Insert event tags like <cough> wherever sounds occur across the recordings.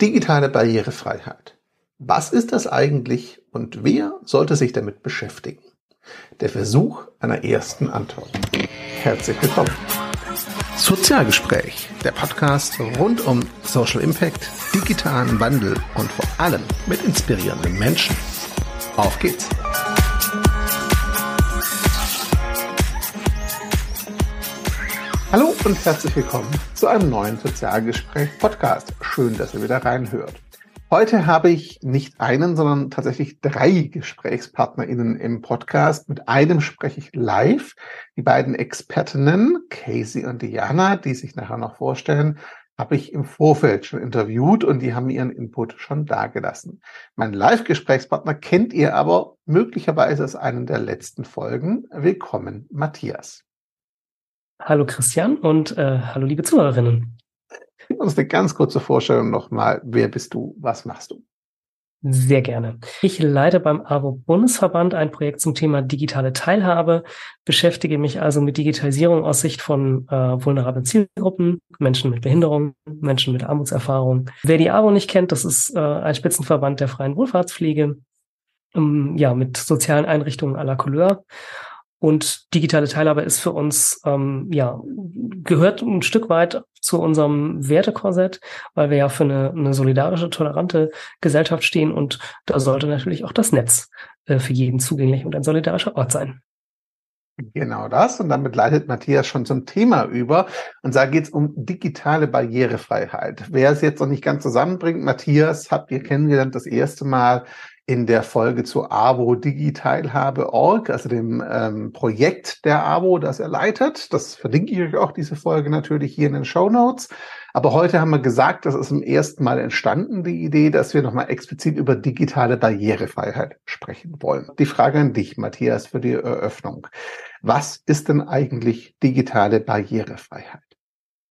Digitale Barrierefreiheit. Was ist das eigentlich und wer sollte sich damit beschäftigen? Der Versuch einer ersten Antwort. Herzlich willkommen. Sozialgespräch, der Podcast rund um Social Impact, digitalen Wandel und vor allem mit inspirierenden Menschen. Auf geht's! Hallo und herzlich willkommen zu einem neuen Sozialgespräch-Podcast. Schön, dass ihr wieder reinhört. Heute habe ich nicht einen, sondern tatsächlich drei GesprächspartnerInnen im Podcast. Mit einem spreche ich live. Die beiden Expertinnen, Casey und Diana, die sich nachher noch vorstellen, habe ich im Vorfeld schon interviewt und die haben ihren Input schon dagelassen. Mein Live-Gesprächspartner kennt ihr aber möglicherweise aus einen der letzten Folgen. Willkommen, Matthias. Hallo Christian und äh, hallo liebe Zuhörerinnen. Gib uns eine ganz kurze Vorstellung nochmal. Wer bist du? Was machst du? Sehr gerne. Ich leite beim AWO-Bundesverband ein Projekt zum Thema digitale Teilhabe, beschäftige mich also mit Digitalisierung aus Sicht von äh, vulnerablen Zielgruppen, Menschen mit Behinderung, Menschen mit Armutserfahrung. Wer die AWO nicht kennt, das ist äh, ein Spitzenverband der freien Wohlfahrtspflege, ähm, ja, mit sozialen Einrichtungen aller Couleur. Und digitale Teilhabe ist für uns, ähm, ja, gehört ein Stück weit zu unserem Wertekorsett, weil wir ja für eine, eine solidarische, tolerante Gesellschaft stehen und da sollte natürlich auch das Netz äh, für jeden zugänglich und ein solidarischer Ort sein. Genau das. Und damit leitet Matthias schon zum Thema über. Und da geht es um digitale Barrierefreiheit. Wer es jetzt noch nicht ganz zusammenbringt, Matthias habt ihr kennengelernt das erste Mal in der Folge zu AWO Digiteilhabe.org, also dem ähm, Projekt der AWO, das er leitet. Das verlinke ich euch auch, diese Folge natürlich hier in den Show Notes. Aber heute haben wir gesagt, das ist zum ersten Mal entstanden, die Idee, dass wir nochmal explizit über digitale Barrierefreiheit sprechen wollen. Die Frage an dich, Matthias, für die Eröffnung. Was ist denn eigentlich digitale Barrierefreiheit?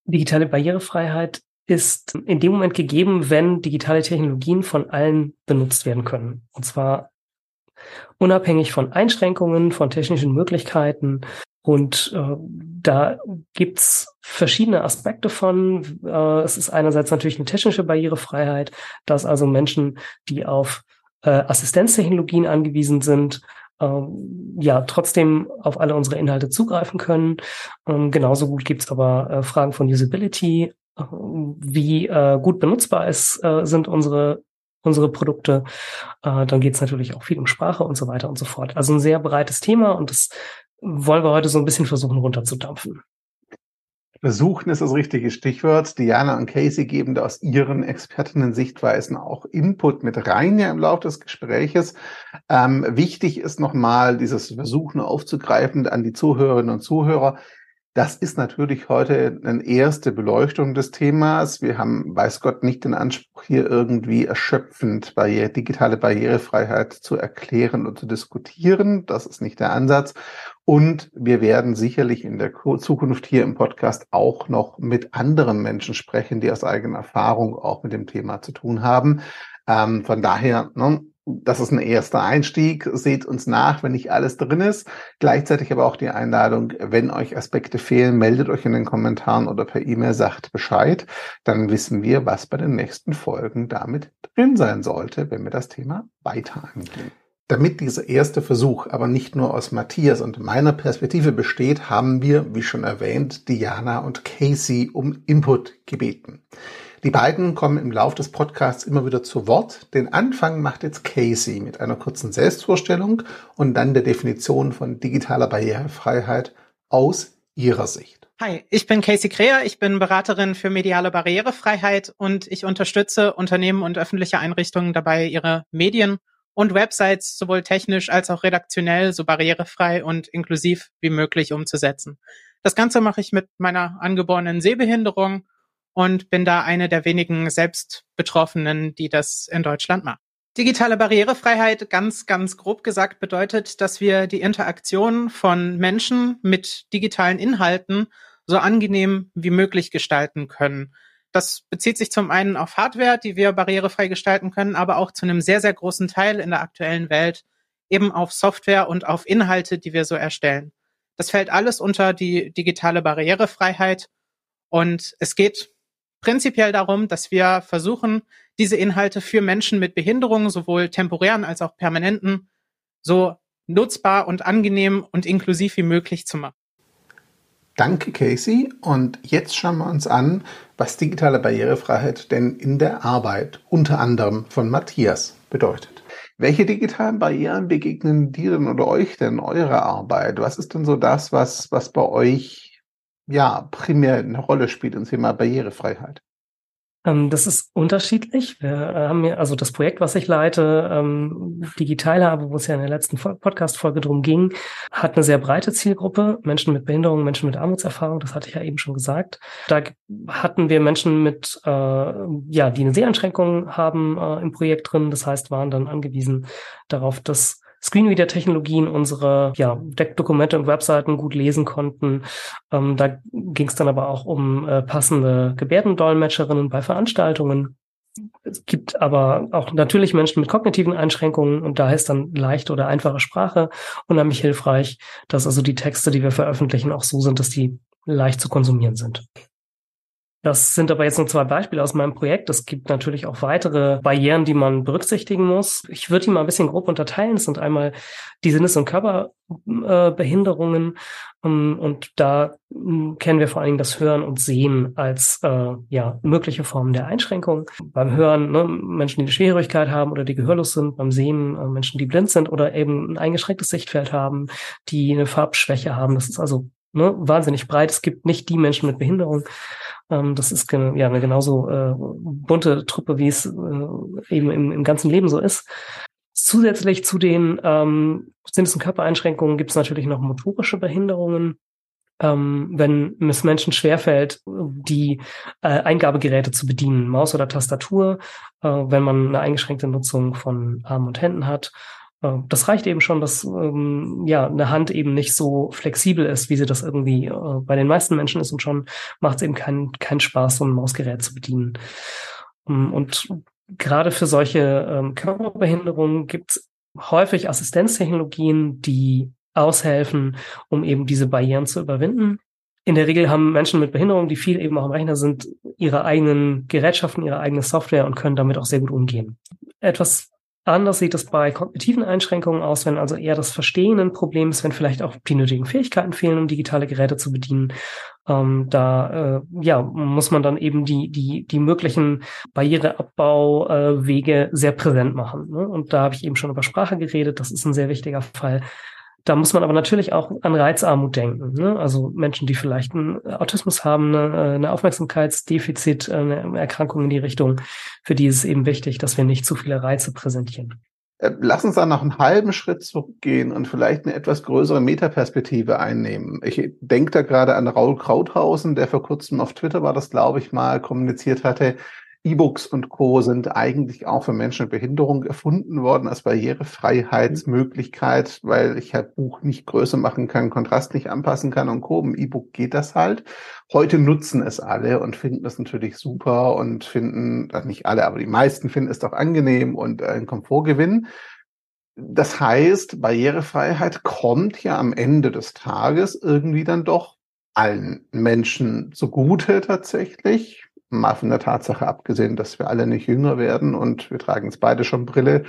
Digitale Barrierefreiheit ist in dem Moment gegeben, wenn digitale Technologien von allen benutzt werden können. Und zwar unabhängig von Einschränkungen, von technischen Möglichkeiten. Und äh, da gibt's verschiedene Aspekte von. Äh, es ist einerseits natürlich eine technische Barrierefreiheit, dass also Menschen, die auf äh, Assistenztechnologien angewiesen sind, ähm, ja trotzdem auf alle unsere Inhalte zugreifen können. Ähm, genauso gut gibt's aber äh, Fragen von Usability, wie äh, gut benutzbar ist, äh, sind unsere unsere Produkte. Äh, dann geht es natürlich auch viel um Sprache und so weiter und so fort. Also ein sehr breites Thema und das wollen wir heute so ein bisschen versuchen runterzudampfen. Versuchen ist das richtige Stichwort. Diana und Casey geben da aus ihren Expertinnen-Sichtweisen auch Input mit rein ja im Laufe des Gespräches. Ähm, wichtig ist nochmal dieses Versuchen aufzugreifen an die Zuhörerinnen und Zuhörer. Das ist natürlich heute eine erste Beleuchtung des Themas. Wir haben, weiß Gott, nicht den Anspruch, hier irgendwie erschöpfend Barriere, digitale Barrierefreiheit zu erklären und zu diskutieren. Das ist nicht der Ansatz. Und wir werden sicherlich in der Zukunft hier im Podcast auch noch mit anderen Menschen sprechen, die aus eigener Erfahrung auch mit dem Thema zu tun haben. Ähm, von daher, ne, das ist ein erster Einstieg. Seht uns nach, wenn nicht alles drin ist. Gleichzeitig aber auch die Einladung, wenn euch Aspekte fehlen, meldet euch in den Kommentaren oder per E-Mail, sagt Bescheid. Dann wissen wir, was bei den nächsten Folgen damit drin sein sollte, wenn wir das Thema weiter angehen. Damit dieser erste Versuch aber nicht nur aus Matthias und meiner Perspektive besteht, haben wir, wie schon erwähnt, Diana und Casey um Input gebeten. Die beiden kommen im Lauf des Podcasts immer wieder zu Wort. Den Anfang macht jetzt Casey mit einer kurzen Selbstvorstellung und dann der Definition von digitaler Barrierefreiheit aus ihrer Sicht. Hi, ich bin Casey Kreher, ich bin Beraterin für mediale Barrierefreiheit und ich unterstütze Unternehmen und öffentliche Einrichtungen dabei, ihre Medien und Websites sowohl technisch als auch redaktionell so barrierefrei und inklusiv wie möglich umzusetzen. Das Ganze mache ich mit meiner angeborenen Sehbehinderung und bin da eine der wenigen Selbstbetroffenen, die das in Deutschland macht. Digitale Barrierefreiheit, ganz, ganz grob gesagt, bedeutet, dass wir die Interaktion von Menschen mit digitalen Inhalten so angenehm wie möglich gestalten können. Das bezieht sich zum einen auf Hardware, die wir barrierefrei gestalten können, aber auch zu einem sehr, sehr großen Teil in der aktuellen Welt eben auf Software und auf Inhalte, die wir so erstellen. Das fällt alles unter die digitale Barrierefreiheit und es geht prinzipiell darum, dass wir versuchen, diese Inhalte für Menschen mit Behinderungen, sowohl temporären als auch permanenten, so nutzbar und angenehm und inklusiv wie möglich zu machen. Danke, Casey. Und jetzt schauen wir uns an, was digitale Barrierefreiheit denn in der Arbeit unter anderem von Matthias bedeutet. Welche digitalen Barrieren begegnen dir denn oder euch denn eurer Arbeit? Was ist denn so das, was, was bei euch ja primär eine Rolle spielt im Thema Barrierefreiheit? Ähm, das ist unterschiedlich. Wir äh, haben ja, also das Projekt, was ich leite, ähm, Digital habe, wo es ja in der letzten Podcast-Folge drum ging, hat eine sehr breite Zielgruppe. Menschen mit Behinderung, Menschen mit Armutserfahrung, das hatte ich ja eben schon gesagt. Da hatten wir Menschen mit, äh, ja, die eine Seheinschränkung haben äh, im Projekt drin. Das heißt, waren dann angewiesen darauf, dass Screenreader-Technologien unsere ja, Dokumente und Webseiten gut lesen konnten. Ähm, da ging es dann aber auch um äh, passende Gebärdendolmetscherinnen bei Veranstaltungen. Es gibt aber auch natürlich Menschen mit kognitiven Einschränkungen und da ist dann leichte oder einfache Sprache unheimlich hilfreich, dass also die Texte, die wir veröffentlichen, auch so sind, dass die leicht zu konsumieren sind. Das sind aber jetzt nur zwei Beispiele aus meinem Projekt. Es gibt natürlich auch weitere Barrieren, die man berücksichtigen muss. Ich würde die mal ein bisschen grob unterteilen. Es sind einmal die Sinnes- und Körperbehinderungen. Ähm, und da hm, kennen wir vor allen Dingen das Hören und Sehen als äh, ja, mögliche Formen der Einschränkung. Beim Hören ne, Menschen, die eine Schwierigkeit haben oder die gehörlos sind. Beim Sehen äh, Menschen, die blind sind oder eben ein eingeschränktes Sichtfeld haben, die eine Farbschwäche haben. Das ist also ne, wahnsinnig breit. Es gibt nicht die Menschen mit Behinderung. Ähm, das ist ja eine genauso äh, bunte Truppe, wie es äh, eben im, im ganzen Leben so ist. Zusätzlich zu den ähm, und Körpereinschränkungen gibt es natürlich noch motorische Behinderungen. Ähm, wenn es Menschen schwerfällt, die äh, Eingabegeräte zu bedienen, Maus oder Tastatur, äh, wenn man eine eingeschränkte Nutzung von Armen und Händen hat das reicht eben schon, dass ähm, ja eine Hand eben nicht so flexibel ist, wie sie das irgendwie äh, bei den meisten Menschen ist und schon macht es eben keinen keinen Spaß, so ein Mausgerät zu bedienen. Ähm, und gerade für solche ähm, Körperbehinderungen gibt es häufig Assistenztechnologien, die aushelfen, um eben diese Barrieren zu überwinden. In der Regel haben Menschen mit Behinderung, die viel eben auch am Rechner sind, ihre eigenen Gerätschaften, ihre eigene Software und können damit auch sehr gut umgehen. Etwas Anders sieht es bei kognitiven Einschränkungen aus, wenn also eher das Verstehen ein Problem ist, wenn vielleicht auch die nötigen Fähigkeiten fehlen, um digitale Geräte zu bedienen. Ähm, da äh, ja, muss man dann eben die, die, die möglichen Barriereabbauwege äh, sehr präsent machen. Ne? Und da habe ich eben schon über Sprache geredet. Das ist ein sehr wichtiger Fall. Da muss man aber natürlich auch an Reizarmut denken. Ne? Also Menschen, die vielleicht einen Autismus haben, eine, äh, eine Aufmerksamkeitsdefizit, eine Erkrankung in die Richtung, für die ist es eben wichtig, dass wir nicht zu viele Reize präsentieren. Äh, lass uns dann noch einen halben Schritt zurückgehen und vielleicht eine etwas größere Metaperspektive einnehmen. Ich denke da gerade an Raul Krauthausen, der vor kurzem auf Twitter war das, glaube ich, mal kommuniziert hatte, E-Books und Co. sind eigentlich auch für Menschen mit Behinderung erfunden worden als Barrierefreiheitsmöglichkeit, weil ich halt Buch nicht größer machen kann, Kontrast nicht anpassen kann und Co. Im E-Book geht das halt. Heute nutzen es alle und finden das natürlich super und finden, also nicht alle, aber die meisten finden es doch angenehm und ein Komfortgewinn. Das heißt, Barrierefreiheit kommt ja am Ende des Tages irgendwie dann doch allen Menschen zugute tatsächlich mal von der Tatsache abgesehen, dass wir alle nicht jünger werden und wir tragen jetzt beide schon Brille,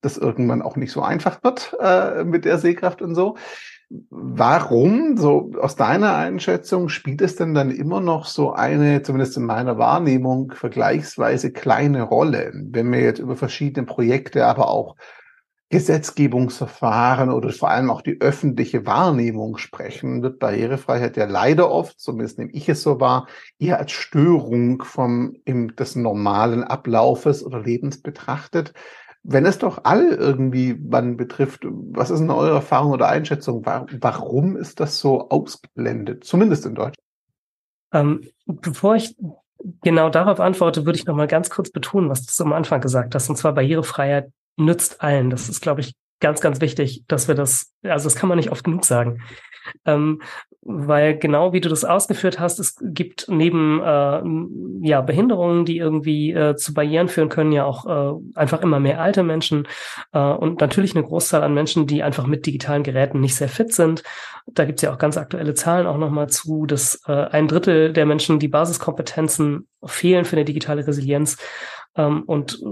das irgendwann auch nicht so einfach wird äh, mit der Sehkraft und so. Warum, so aus deiner Einschätzung, spielt es denn dann immer noch so eine, zumindest in meiner Wahrnehmung, vergleichsweise kleine Rolle, wenn wir jetzt über verschiedene Projekte, aber auch Gesetzgebungsverfahren oder vor allem auch die öffentliche Wahrnehmung sprechen, wird Barrierefreiheit ja leider oft, zumindest nehme ich es so wahr, eher als Störung vom, im, des normalen Ablaufes oder Lebens betrachtet. Wenn es doch alle irgendwie wann betrifft, was ist denn eure Erfahrung oder Einschätzung? Warum ist das so ausgeblendet, zumindest in Deutschland? Ähm, bevor ich genau darauf antworte, würde ich noch mal ganz kurz betonen, was du am Anfang gesagt hast, und zwar Barrierefreiheit nützt allen. Das ist, glaube ich, ganz, ganz wichtig, dass wir das, also das kann man nicht oft genug sagen. Ähm, weil genau wie du das ausgeführt hast, es gibt neben äh, ja Behinderungen, die irgendwie äh, zu Barrieren führen können, ja auch äh, einfach immer mehr alte Menschen äh, und natürlich eine Großzahl an Menschen, die einfach mit digitalen Geräten nicht sehr fit sind. Da gibt's ja auch ganz aktuelle Zahlen auch nochmal zu, dass äh, ein Drittel der Menschen die Basiskompetenzen fehlen für eine digitale Resilienz. Ähm, und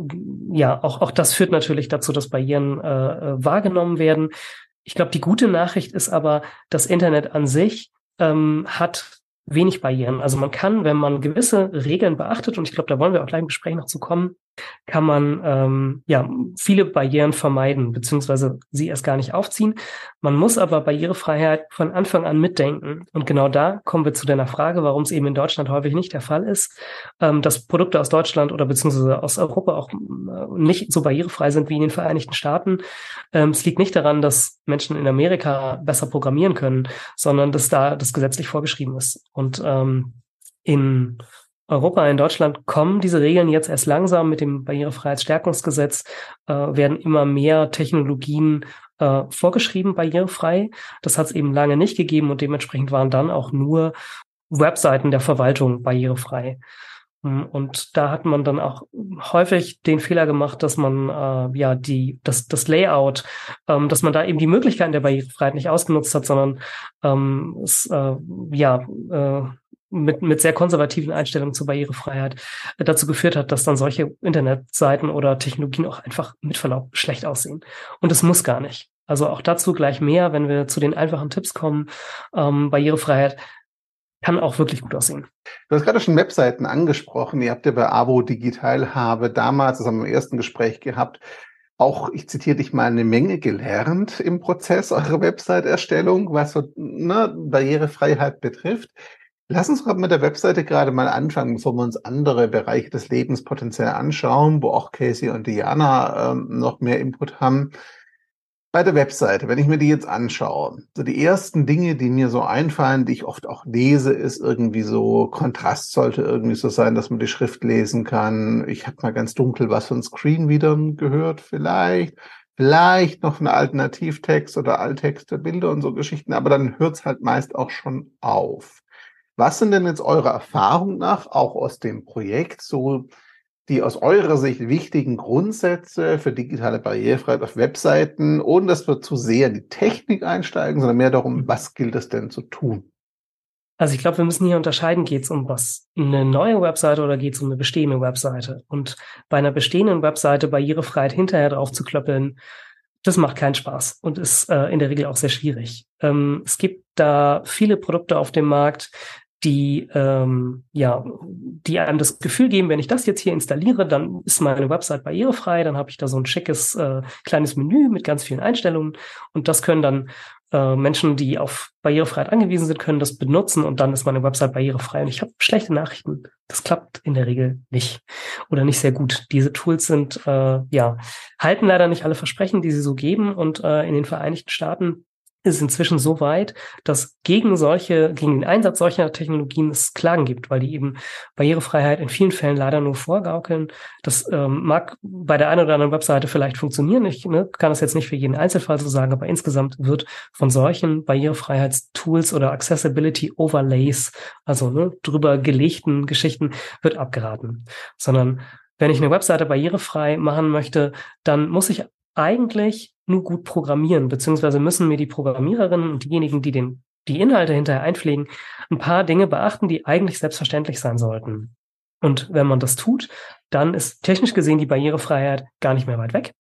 ja, auch, auch das führt natürlich dazu, dass Barrieren äh, äh wahrgenommen werden. Ich glaube, die gute Nachricht ist aber, das Internet an sich ähm, hat wenig Barrieren. Also man kann, wenn man gewisse Regeln beachtet, und ich glaube, da wollen wir auch gleich im Gespräch noch zu kommen, kann man ähm, ja viele Barrieren vermeiden, beziehungsweise sie erst gar nicht aufziehen. Man muss aber Barrierefreiheit von Anfang an mitdenken. Und genau da kommen wir zu deiner Frage, warum es eben in Deutschland häufig nicht der Fall ist, ähm, dass Produkte aus Deutschland oder beziehungsweise aus Europa auch äh, nicht so barrierefrei sind wie in den Vereinigten Staaten. Ähm, es liegt nicht daran, dass Menschen in Amerika besser programmieren können, sondern dass da das gesetzlich vorgeschrieben ist. Und ähm, in Europa, in Deutschland kommen diese Regeln jetzt erst langsam mit dem Barrierefreiheitsstärkungsgesetz, äh, werden immer mehr Technologien äh, vorgeschrieben barrierefrei. Das hat es eben lange nicht gegeben und dementsprechend waren dann auch nur Webseiten der Verwaltung barrierefrei. Hm, und da hat man dann auch häufig den Fehler gemacht, dass man äh, ja die das das Layout, ähm, dass man da eben die Möglichkeiten der Barrierefreiheit nicht ausgenutzt hat, sondern ähm, es äh, ja äh, mit, mit sehr konservativen Einstellungen zur Barrierefreiheit äh, dazu geführt hat, dass dann solche Internetseiten oder Technologien auch einfach mit Verlaub schlecht aussehen. Und es muss gar nicht. Also auch dazu gleich mehr, wenn wir zu den einfachen Tipps kommen. Ähm, Barrierefreiheit kann auch wirklich gut aussehen. Du hast gerade schon Webseiten angesprochen. Ihr habt ja bei Abo Digital habe damals, das haben wir im ersten Gespräch gehabt, auch, ich zitiere dich mal, eine Menge gelernt im Prozess eurer Website-Erstellung, was so ne, Barrierefreiheit betrifft. Lass uns mit der Webseite gerade mal anfangen, bevor wir uns andere Bereiche des Lebens potenziell anschauen, wo auch Casey und Diana ähm, noch mehr Input haben. Bei der Webseite, wenn ich mir die jetzt anschaue, so die ersten Dinge, die mir so einfallen, die ich oft auch lese, ist irgendwie so, Kontrast sollte irgendwie so sein, dass man die Schrift lesen kann. Ich habe mal ganz dunkel was von Screenreadern gehört, vielleicht. Vielleicht noch ein Alternativtext oder Alttexte, Bilder und so Geschichten, aber dann hört es halt meist auch schon auf. Was sind denn jetzt eurer Erfahrung nach, auch aus dem Projekt, so die aus eurer Sicht wichtigen Grundsätze für digitale Barrierefreiheit auf Webseiten, ohne dass wir zu sehr in die Technik einsteigen, sondern mehr darum, was gilt es denn zu tun? Also ich glaube, wir müssen hier unterscheiden, geht es um was? Eine neue Webseite oder geht es um eine bestehende Webseite? Und bei einer bestehenden Webseite Barrierefreiheit hinterher drauf zu klöppeln, das macht keinen Spaß und ist äh, in der Regel auch sehr schwierig. Ähm, es gibt da viele Produkte auf dem Markt, die ähm, ja, die einem das Gefühl geben, wenn ich das jetzt hier installiere, dann ist meine Website barrierefrei, dann habe ich da so ein schickes äh, kleines Menü mit ganz vielen Einstellungen und das können dann äh, Menschen, die auf Barrierefreiheit angewiesen sind, können das benutzen und dann ist meine Website barrierefrei. Und ich habe schlechte Nachrichten. Das klappt in der Regel nicht oder nicht sehr gut. Diese Tools sind äh, ja halten leider nicht alle Versprechen, die sie so geben und äh, in den Vereinigten Staaten ist inzwischen so weit, dass gegen solche, gegen den Einsatz solcher Technologien es Klagen gibt, weil die eben Barrierefreiheit in vielen Fällen leider nur vorgaukeln. Das ähm, mag bei der einen oder anderen Webseite vielleicht funktionieren. Ich ne, kann das jetzt nicht für jeden Einzelfall so sagen, aber insgesamt wird von solchen Barrierefreiheitstools oder Accessibility Overlays, also ne, drüber gelegten Geschichten, wird abgeraten. Sondern wenn ich eine Webseite barrierefrei machen möchte, dann muss ich eigentlich nur gut programmieren, beziehungsweise müssen mir die Programmiererinnen und diejenigen, die den, die Inhalte hinterher einpflegen, ein paar Dinge beachten, die eigentlich selbstverständlich sein sollten. Und wenn man das tut, dann ist technisch gesehen die Barrierefreiheit gar nicht mehr weit weg.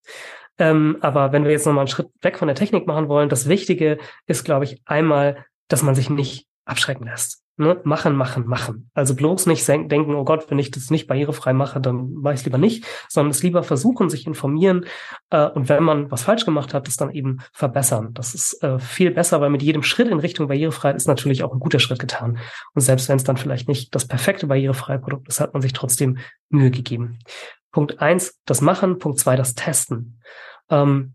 Ähm, aber wenn wir jetzt nochmal einen Schritt weg von der Technik machen wollen, das Wichtige ist, glaube ich, einmal, dass man sich nicht abschrecken lässt. Ne? Machen, machen, machen. Also bloß nicht denken, oh Gott, wenn ich das nicht barrierefrei mache, dann mache ich es lieber nicht, sondern es lieber versuchen, sich informieren äh, und wenn man was falsch gemacht hat, das dann eben verbessern. Das ist äh, viel besser, weil mit jedem Schritt in Richtung Barrierefreiheit ist natürlich auch ein guter Schritt getan. Und selbst wenn es dann vielleicht nicht das perfekte barrierefreie Produkt ist, hat man sich trotzdem Mühe gegeben. Punkt eins, das Machen. Punkt zwei, das Testen. Ähm,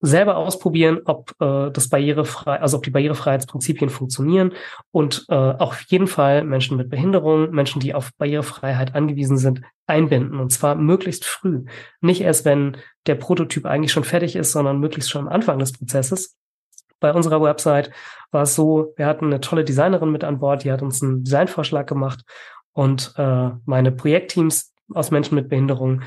selber ausprobieren, ob äh, das barrierefrei, also ob die Barrierefreiheitsprinzipien funktionieren und äh, auch auf jeden Fall Menschen mit Behinderung, Menschen, die auf Barrierefreiheit angewiesen sind, einbinden und zwar möglichst früh. Nicht erst, wenn der Prototyp eigentlich schon fertig ist, sondern möglichst schon am Anfang des Prozesses. Bei unserer Website war es so, wir hatten eine tolle Designerin mit an Bord, die hat uns einen Designvorschlag gemacht und äh, meine Projektteams aus Menschen mit Behinderung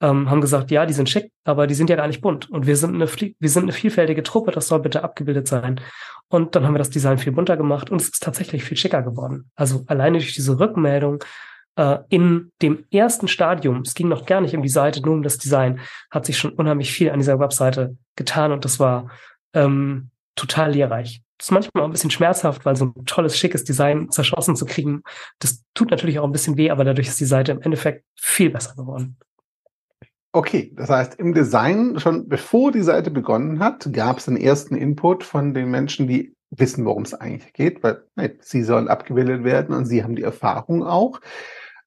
ähm, haben gesagt, ja, die sind schick, aber die sind ja gar nicht bunt. Und wir sind eine, wir sind eine vielfältige Truppe, das soll bitte abgebildet sein. Und dann haben wir das Design viel bunter gemacht und es ist tatsächlich viel schicker geworden. Also alleine durch diese Rückmeldung äh, in dem ersten Stadium, es ging noch gar nicht um die Seite, nur um das Design, hat sich schon unheimlich viel an dieser Webseite getan und das war ähm, total lehrreich. Das ist manchmal auch ein bisschen schmerzhaft, weil so ein tolles, schickes Design zerschossen zu kriegen, das tut natürlich auch ein bisschen weh, aber dadurch ist die Seite im Endeffekt viel besser geworden. Okay, das heißt, im Design, schon bevor die Seite begonnen hat, gab es einen ersten Input von den Menschen, die wissen, worum es eigentlich geht, weil hey, sie sollen abgebildet werden und sie haben die Erfahrung auch.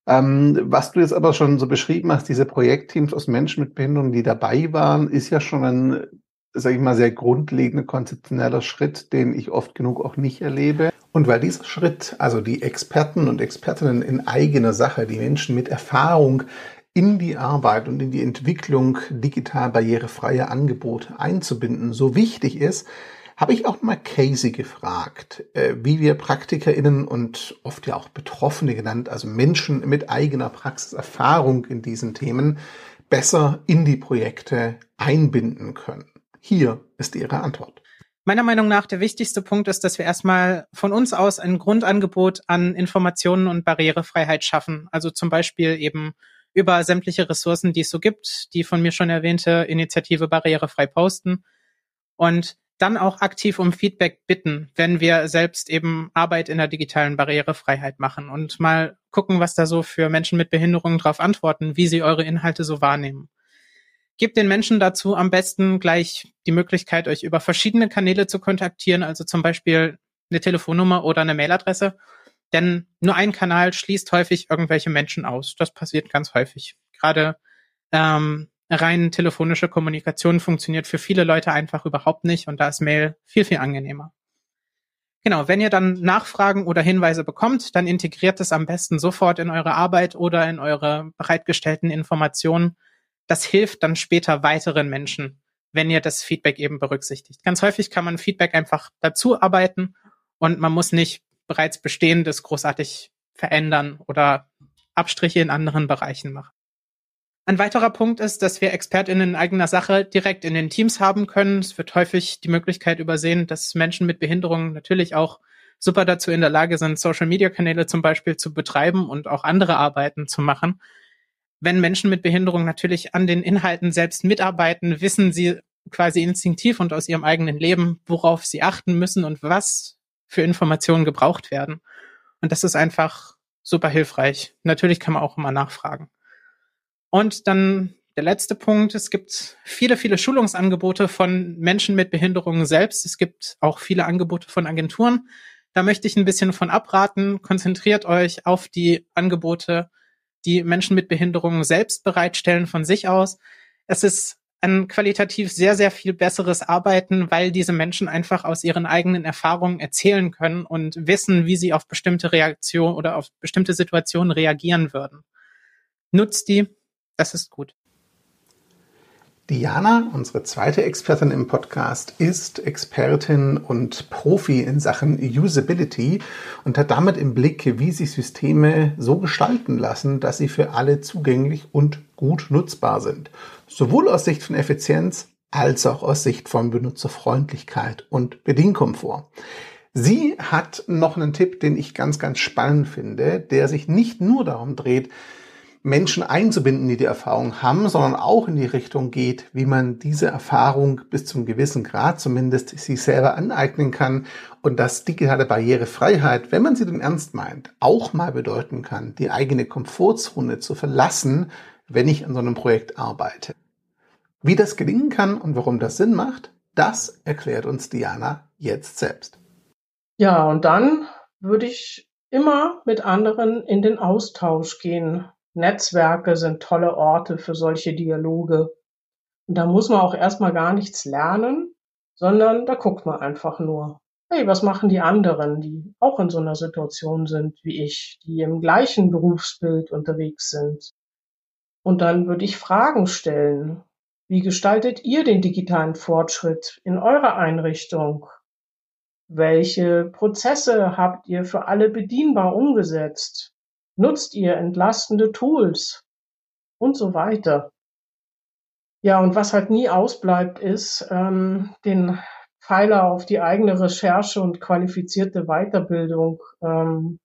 Ähm, was du jetzt aber schon so beschrieben hast, diese Projektteams aus Menschen mit Behinderung, die dabei waren, ist ja schon ein, sage ich mal, sehr grundlegender konzeptioneller Schritt, den ich oft genug auch nicht erlebe. Und weil dieser Schritt, also die Experten und Expertinnen in eigener Sache, die Menschen mit Erfahrung in die Arbeit und in die Entwicklung digital barrierefreier Angebote einzubinden, so wichtig ist, habe ich auch mal Casey gefragt, äh, wie wir PraktikerInnen und oft ja auch Betroffene genannt, also Menschen mit eigener Praxiserfahrung in diesen Themen, besser in die Projekte einbinden können. Hier ist Ihre Antwort. Meiner Meinung nach der wichtigste Punkt ist, dass wir erstmal von uns aus ein Grundangebot an Informationen und Barrierefreiheit schaffen. Also zum Beispiel eben über sämtliche Ressourcen, die es so gibt, die von mir schon erwähnte Initiative Barrierefrei posten und dann auch aktiv um Feedback bitten, wenn wir selbst eben Arbeit in der digitalen Barrierefreiheit machen und mal gucken, was da so für Menschen mit Behinderungen darauf antworten, wie sie eure Inhalte so wahrnehmen. Gebt den Menschen dazu am besten gleich die Möglichkeit, euch über verschiedene Kanäle zu kontaktieren, also zum Beispiel eine Telefonnummer oder eine Mailadresse denn nur ein Kanal schließt häufig irgendwelche Menschen aus. Das passiert ganz häufig. Gerade ähm, rein telefonische Kommunikation funktioniert für viele Leute einfach überhaupt nicht und da ist Mail viel, viel angenehmer. Genau, wenn ihr dann Nachfragen oder Hinweise bekommt, dann integriert es am besten sofort in eure Arbeit oder in eure bereitgestellten Informationen. Das hilft dann später weiteren Menschen, wenn ihr das Feedback eben berücksichtigt. Ganz häufig kann man Feedback einfach dazu arbeiten und man muss nicht bereits Bestehendes großartig verändern oder Abstriche in anderen Bereichen machen. Ein weiterer Punkt ist, dass wir ExpertInnen in eigener Sache direkt in den Teams haben können. Es wird häufig die Möglichkeit übersehen, dass Menschen mit Behinderungen natürlich auch super dazu in der Lage sind, Social-Media-Kanäle zum Beispiel zu betreiben und auch andere Arbeiten zu machen. Wenn Menschen mit Behinderung natürlich an den Inhalten selbst mitarbeiten, wissen sie quasi instinktiv und aus ihrem eigenen Leben, worauf sie achten müssen und was für Informationen gebraucht werden. Und das ist einfach super hilfreich. Natürlich kann man auch immer nachfragen. Und dann der letzte Punkt. Es gibt viele, viele Schulungsangebote von Menschen mit Behinderungen selbst. Es gibt auch viele Angebote von Agenturen. Da möchte ich ein bisschen von abraten. Konzentriert euch auf die Angebote, die Menschen mit Behinderungen selbst bereitstellen von sich aus. Es ist ein qualitativ sehr, sehr viel besseres Arbeiten, weil diese Menschen einfach aus ihren eigenen Erfahrungen erzählen können und wissen, wie sie auf bestimmte Reaktionen oder auf bestimmte Situationen reagieren würden. Nutzt die, das ist gut. Diana, unsere zweite Expertin im Podcast, ist Expertin und Profi in Sachen Usability und hat damit im Blick, wie sich Systeme so gestalten lassen, dass sie für alle zugänglich und gut nutzbar sind. Sowohl aus Sicht von Effizienz als auch aus Sicht von Benutzerfreundlichkeit und Bedienkomfort. Sie hat noch einen Tipp, den ich ganz, ganz spannend finde, der sich nicht nur darum dreht, Menschen einzubinden, die die Erfahrung haben, sondern auch in die Richtung geht, wie man diese Erfahrung bis zum gewissen Grad zumindest sich selber aneignen kann und dass digitale Barrierefreiheit, wenn man sie denn ernst meint, auch mal bedeuten kann, die eigene Komfortzone zu verlassen, wenn ich an so einem Projekt arbeite. Wie das gelingen kann und warum das Sinn macht, das erklärt uns Diana jetzt selbst. Ja, und dann würde ich immer mit anderen in den Austausch gehen. Netzwerke sind tolle Orte für solche Dialoge. Und da muss man auch erstmal gar nichts lernen, sondern da guckt man einfach nur. Hey, was machen die anderen, die auch in so einer Situation sind wie ich, die im gleichen Berufsbild unterwegs sind? Und dann würde ich Fragen stellen. Wie gestaltet ihr den digitalen Fortschritt in eurer Einrichtung? Welche Prozesse habt ihr für alle bedienbar umgesetzt? Nutzt ihr entlastende Tools? Und so weiter. Ja, und was halt nie ausbleibt, ist, ähm, den Pfeiler auf die eigene Recherche und qualifizierte Weiterbildung ähm,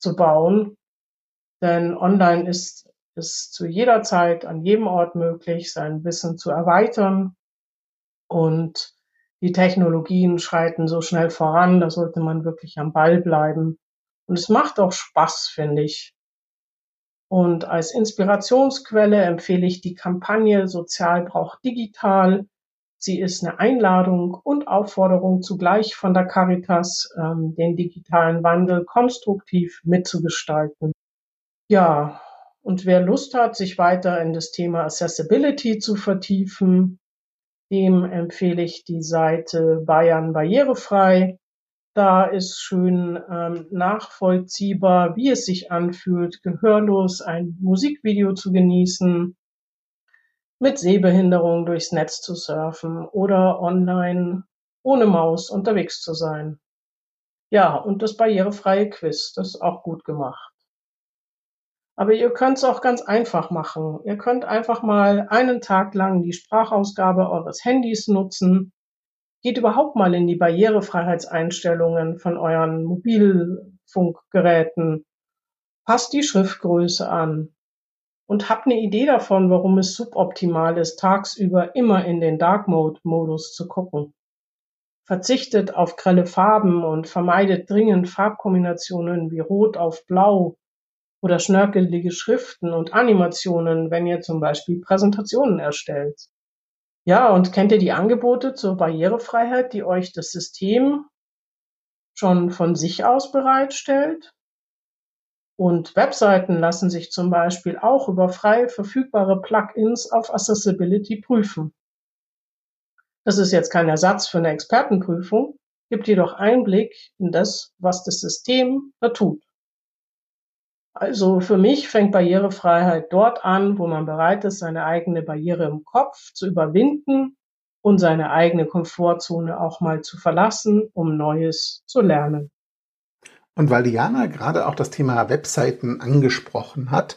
zu bauen. Denn online ist es zu jeder Zeit, an jedem Ort möglich, sein Wissen zu erweitern. Und die Technologien schreiten so schnell voran, da sollte man wirklich am Ball bleiben. Und es macht auch Spaß, finde ich. Und als Inspirationsquelle empfehle ich die Kampagne Sozial braucht digital. Sie ist eine Einladung und Aufforderung zugleich von der Caritas, ähm, den digitalen Wandel konstruktiv mitzugestalten. Ja, und wer Lust hat, sich weiter in das Thema Accessibility zu vertiefen, dem empfehle ich die Seite Bayern Barrierefrei. Da ist schön ähm, nachvollziehbar, wie es sich anfühlt, gehörlos ein Musikvideo zu genießen, mit Sehbehinderung durchs Netz zu surfen oder online ohne Maus unterwegs zu sein. Ja, und das barrierefreie Quiz, das ist auch gut gemacht. Aber ihr könnt es auch ganz einfach machen. Ihr könnt einfach mal einen Tag lang die Sprachausgabe eures Handys nutzen. Geht überhaupt mal in die Barrierefreiheitseinstellungen von euren Mobilfunkgeräten. Passt die Schriftgröße an. Und habt eine Idee davon, warum es suboptimal ist, tagsüber immer in den Dark Mode Modus zu gucken. Verzichtet auf grelle Farben und vermeidet dringend Farbkombinationen wie Rot auf Blau oder schnörkelige Schriften und Animationen, wenn ihr zum Beispiel Präsentationen erstellt. Ja, und kennt ihr die Angebote zur Barrierefreiheit, die euch das System schon von sich aus bereitstellt? Und Webseiten lassen sich zum Beispiel auch über frei verfügbare Plugins auf Accessibility prüfen. Das ist jetzt kein Ersatz für eine Expertenprüfung, gibt jedoch Einblick in das, was das System da tut. Also für mich fängt Barrierefreiheit dort an, wo man bereit ist, seine eigene Barriere im Kopf zu überwinden und seine eigene Komfortzone auch mal zu verlassen, um Neues zu lernen. Und weil Diana gerade auch das Thema Webseiten angesprochen hat,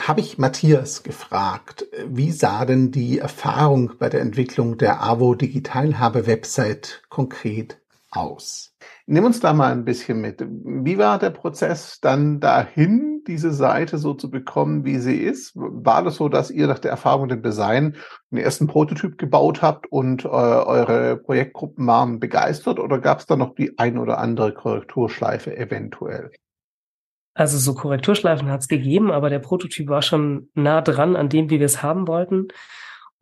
habe ich Matthias gefragt, wie sah denn die Erfahrung bei der Entwicklung der AWO Digitalhabe Website konkret aus? Nimm uns da mal ein bisschen mit. Wie war der Prozess dann dahin, diese Seite so zu bekommen, wie sie ist? War das so, dass ihr nach der Erfahrung dem Design einen ersten Prototyp gebaut habt und äh, eure Projektgruppen waren begeistert oder gab es da noch die ein oder andere Korrekturschleife eventuell? Also so Korrekturschleifen hat es gegeben, aber der Prototyp war schon nah dran an dem, wie wir es haben wollten.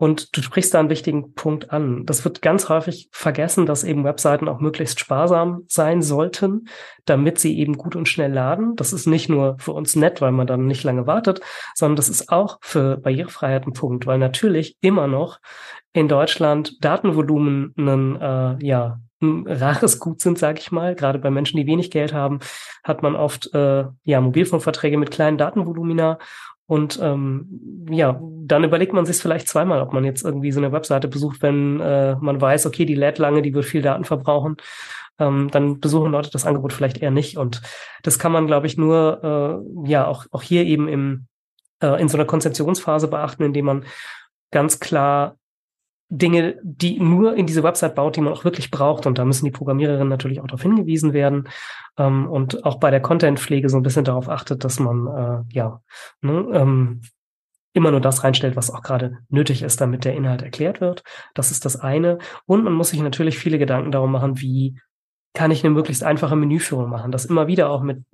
Und du sprichst da einen wichtigen Punkt an. Das wird ganz häufig vergessen, dass eben Webseiten auch möglichst sparsam sein sollten, damit sie eben gut und schnell laden. Das ist nicht nur für uns nett, weil man dann nicht lange wartet, sondern das ist auch für Barrierefreiheit ein Punkt, weil natürlich immer noch in Deutschland Datenvolumen ein, äh, ja, ein rares Gut sind, sage ich mal. Gerade bei Menschen, die wenig Geld haben, hat man oft äh, ja Mobilfunkverträge mit kleinen Datenvolumina und ähm, ja, dann überlegt man sich vielleicht zweimal, ob man jetzt irgendwie so eine Webseite besucht, wenn äh, man weiß, okay, die lädt lange, die wird viel Daten verbrauchen. Ähm, dann besuchen Leute das Angebot vielleicht eher nicht. Und das kann man, glaube ich, nur äh, ja auch, auch hier eben im, äh, in so einer Konzeptionsphase beachten, indem man ganz klar Dinge, die nur in diese Website baut, die man auch wirklich braucht. Und da müssen die Programmiererinnen natürlich auch darauf hingewiesen werden ähm, und auch bei der Contentpflege so ein bisschen darauf achtet, dass man äh, ja ne, ähm, immer nur das reinstellt, was auch gerade nötig ist, damit der Inhalt erklärt wird. Das ist das eine. Und man muss sich natürlich viele Gedanken darum machen, wie kann ich eine möglichst einfache Menüführung machen, das immer wieder auch mit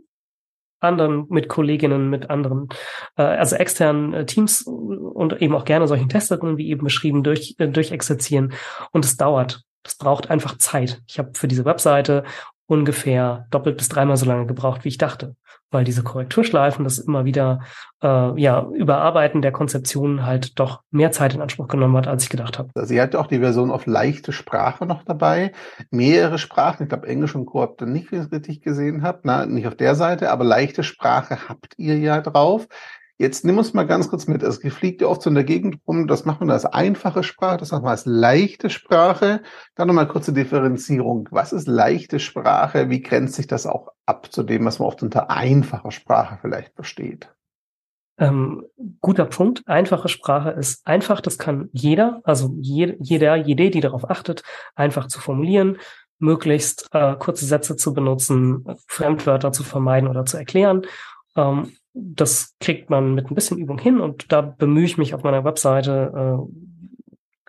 anderen, mit Kolleginnen, mit anderen, äh, also externen äh, Teams und eben auch gerne solchen Testerinnen, wie eben beschrieben, durch, äh, durchexerzieren. Und es dauert. Das braucht einfach Zeit. Ich habe für diese Webseite ungefähr doppelt bis dreimal so lange gebraucht, wie ich dachte, weil diese Korrekturschleifen, das immer wieder äh, ja Überarbeiten der Konzeption halt doch mehr Zeit in Anspruch genommen hat, als ich gedacht habe. Also ihr habt auch die Version auf leichte Sprache noch dabei, mehrere Sprachen, ich glaube Englisch und Co. habt ihr nicht, wie ich es richtig gesehen habt, na, nicht auf der Seite, aber leichte Sprache habt ihr ja drauf. Jetzt nimm uns mal ganz kurz mit. Es fliegt ja oft so in der Gegend rum, das macht man als einfache Sprache, das macht man als leichte Sprache. Dann nochmal kurze Differenzierung. Was ist leichte Sprache? Wie grenzt sich das auch ab zu dem, was man oft unter einfacher Sprache vielleicht versteht? Ähm, guter Punkt. Einfache Sprache ist einfach, das kann jeder, also je, jeder, jede, die darauf achtet, einfach zu formulieren, möglichst äh, kurze Sätze zu benutzen, Fremdwörter zu vermeiden oder zu erklären. Ähm, das kriegt man mit ein bisschen Übung hin und da bemühe ich mich auf meiner Webseite, äh,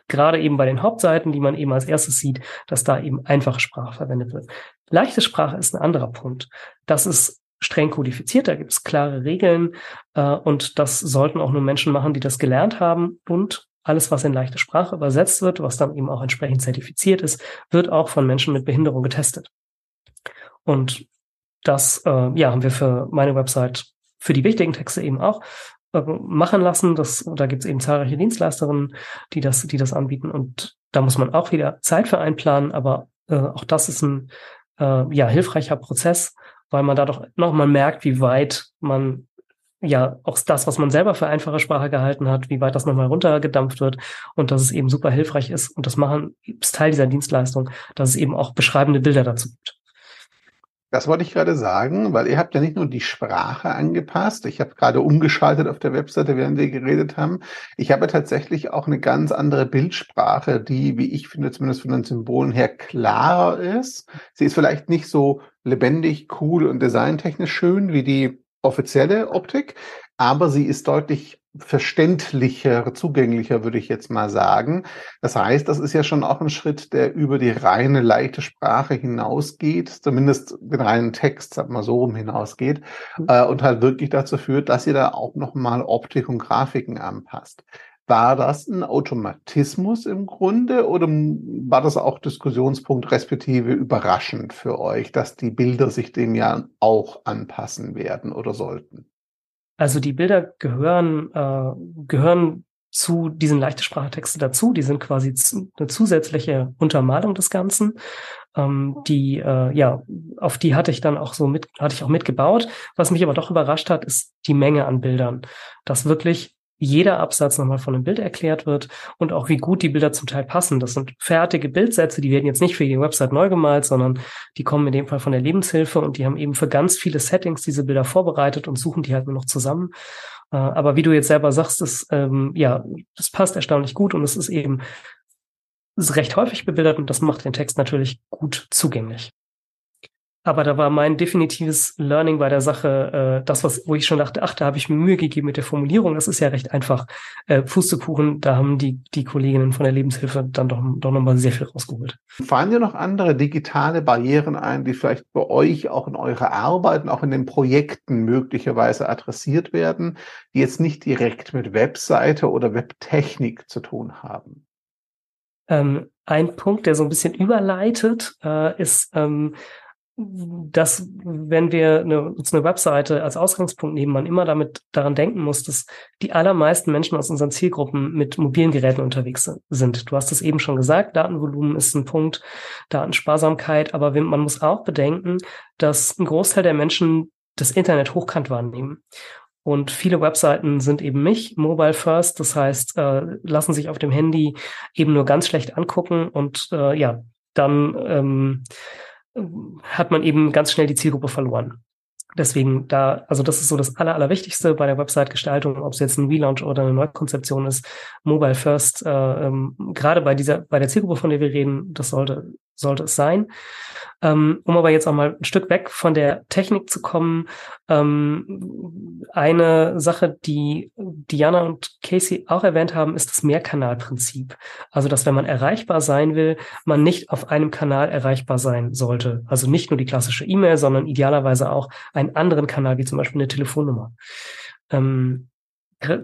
gerade eben bei den Hauptseiten, die man eben als erstes sieht, dass da eben einfache Sprache verwendet wird. Leichte Sprache ist ein anderer Punkt. Das ist streng kodifiziert, da gibt es klare Regeln äh, und das sollten auch nur Menschen machen, die das gelernt haben und alles, was in leichte Sprache übersetzt wird, was dann eben auch entsprechend zertifiziert ist, wird auch von Menschen mit Behinderung getestet. Und das äh, ja, haben wir für meine Website für die wichtigen Texte eben auch äh, machen lassen. Das, da gibt es eben zahlreiche Dienstleisterinnen, die das, die das anbieten. Und da muss man auch wieder Zeit für einplanen, aber äh, auch das ist ein äh, ja, hilfreicher Prozess, weil man da doch nochmal merkt, wie weit man ja auch das, was man selber für einfache Sprache gehalten hat, wie weit das nochmal runtergedampft wird und dass es eben super hilfreich ist. Und das machen ist Teil dieser Dienstleistung, dass es eben auch beschreibende Bilder dazu gibt. Das wollte ich gerade sagen, weil ihr habt ja nicht nur die Sprache angepasst. Ich habe gerade umgeschaltet auf der Webseite, während wir geredet haben. Ich habe tatsächlich auch eine ganz andere Bildsprache, die, wie ich finde, zumindest von den Symbolen her klarer ist. Sie ist vielleicht nicht so lebendig, cool und designtechnisch schön wie die offizielle Optik, aber sie ist deutlich verständlicher, zugänglicher, würde ich jetzt mal sagen. Das heißt, das ist ja schon auch ein Schritt, der über die reine leichte Sprache hinausgeht, zumindest den reinen Text, sag mal so rum hinausgeht, mhm. äh, und halt wirklich dazu führt, dass ihr da auch nochmal Optik und Grafiken anpasst. War das ein Automatismus im Grunde oder war das auch Diskussionspunkt respektive überraschend für euch, dass die Bilder sich dem ja auch anpassen werden oder sollten? Also die Bilder gehören, äh, gehören zu diesen leichte Sprachtexte dazu. Die sind quasi eine zusätzliche Untermalung des Ganzen. Ähm, die, äh, ja, auf die hatte ich dann auch so mit, hatte ich auch mitgebaut. Was mich aber doch überrascht hat, ist die Menge an Bildern. Dass wirklich jeder Absatz nochmal von einem Bild erklärt wird und auch wie gut die Bilder zum Teil passen. Das sind fertige Bildsätze, die werden jetzt nicht für die Website neu gemalt, sondern die kommen in dem Fall von der Lebenshilfe und die haben eben für ganz viele Settings diese Bilder vorbereitet und suchen die halt nur noch zusammen. Äh, aber wie du jetzt selber sagst, das, ähm, ja, das passt erstaunlich gut und es ist eben ist recht häufig bebildert und das macht den Text natürlich gut zugänglich. Aber da war mein definitives Learning bei der Sache, äh, das, was, wo ich schon dachte, ach, da habe ich mir Mühe gegeben mit der Formulierung. Das ist ja recht einfach. Äh, Pustekuchen, da haben die, die Kolleginnen von der Lebenshilfe dann doch, doch nochmal sehr viel rausgeholt. Fallen dir noch andere digitale Barrieren ein, die vielleicht bei euch auch in eurer Arbeit und auch in den Projekten möglicherweise adressiert werden, die jetzt nicht direkt mit Webseite oder Webtechnik zu tun haben? Ähm, ein Punkt, der so ein bisschen überleitet, äh, ist, ähm, dass wenn wir eine, uns eine Webseite als Ausgangspunkt nehmen, man immer damit daran denken muss, dass die allermeisten Menschen aus unseren Zielgruppen mit mobilen Geräten unterwegs sind. Du hast es eben schon gesagt, Datenvolumen ist ein Punkt, Datensparsamkeit, aber man muss auch bedenken, dass ein Großteil der Menschen das Internet hochkant wahrnehmen. Und viele Webseiten sind eben nicht mobile first, das heißt, äh, lassen sich auf dem Handy eben nur ganz schlecht angucken und äh, ja, dann ähm, hat man eben ganz schnell die Zielgruppe verloren. Deswegen da, also das ist so das Aller, Allerwichtigste bei der Website-Gestaltung, ob es jetzt ein Relaunch oder eine Neukonzeption ist, Mobile First, äh, ähm, gerade bei dieser, bei der Zielgruppe, von der wir reden, das sollte, sollte es sein. Ähm, um aber jetzt auch mal ein Stück weg von der Technik zu kommen, ähm, eine Sache, die Diana und Casey auch erwähnt haben, ist das Mehrkanalprinzip. Also, dass wenn man erreichbar sein will, man nicht auf einem Kanal erreichbar sein sollte. Also nicht nur die klassische E-Mail, sondern idealerweise auch einen anderen Kanal, wie zum Beispiel eine Telefonnummer. Ähm,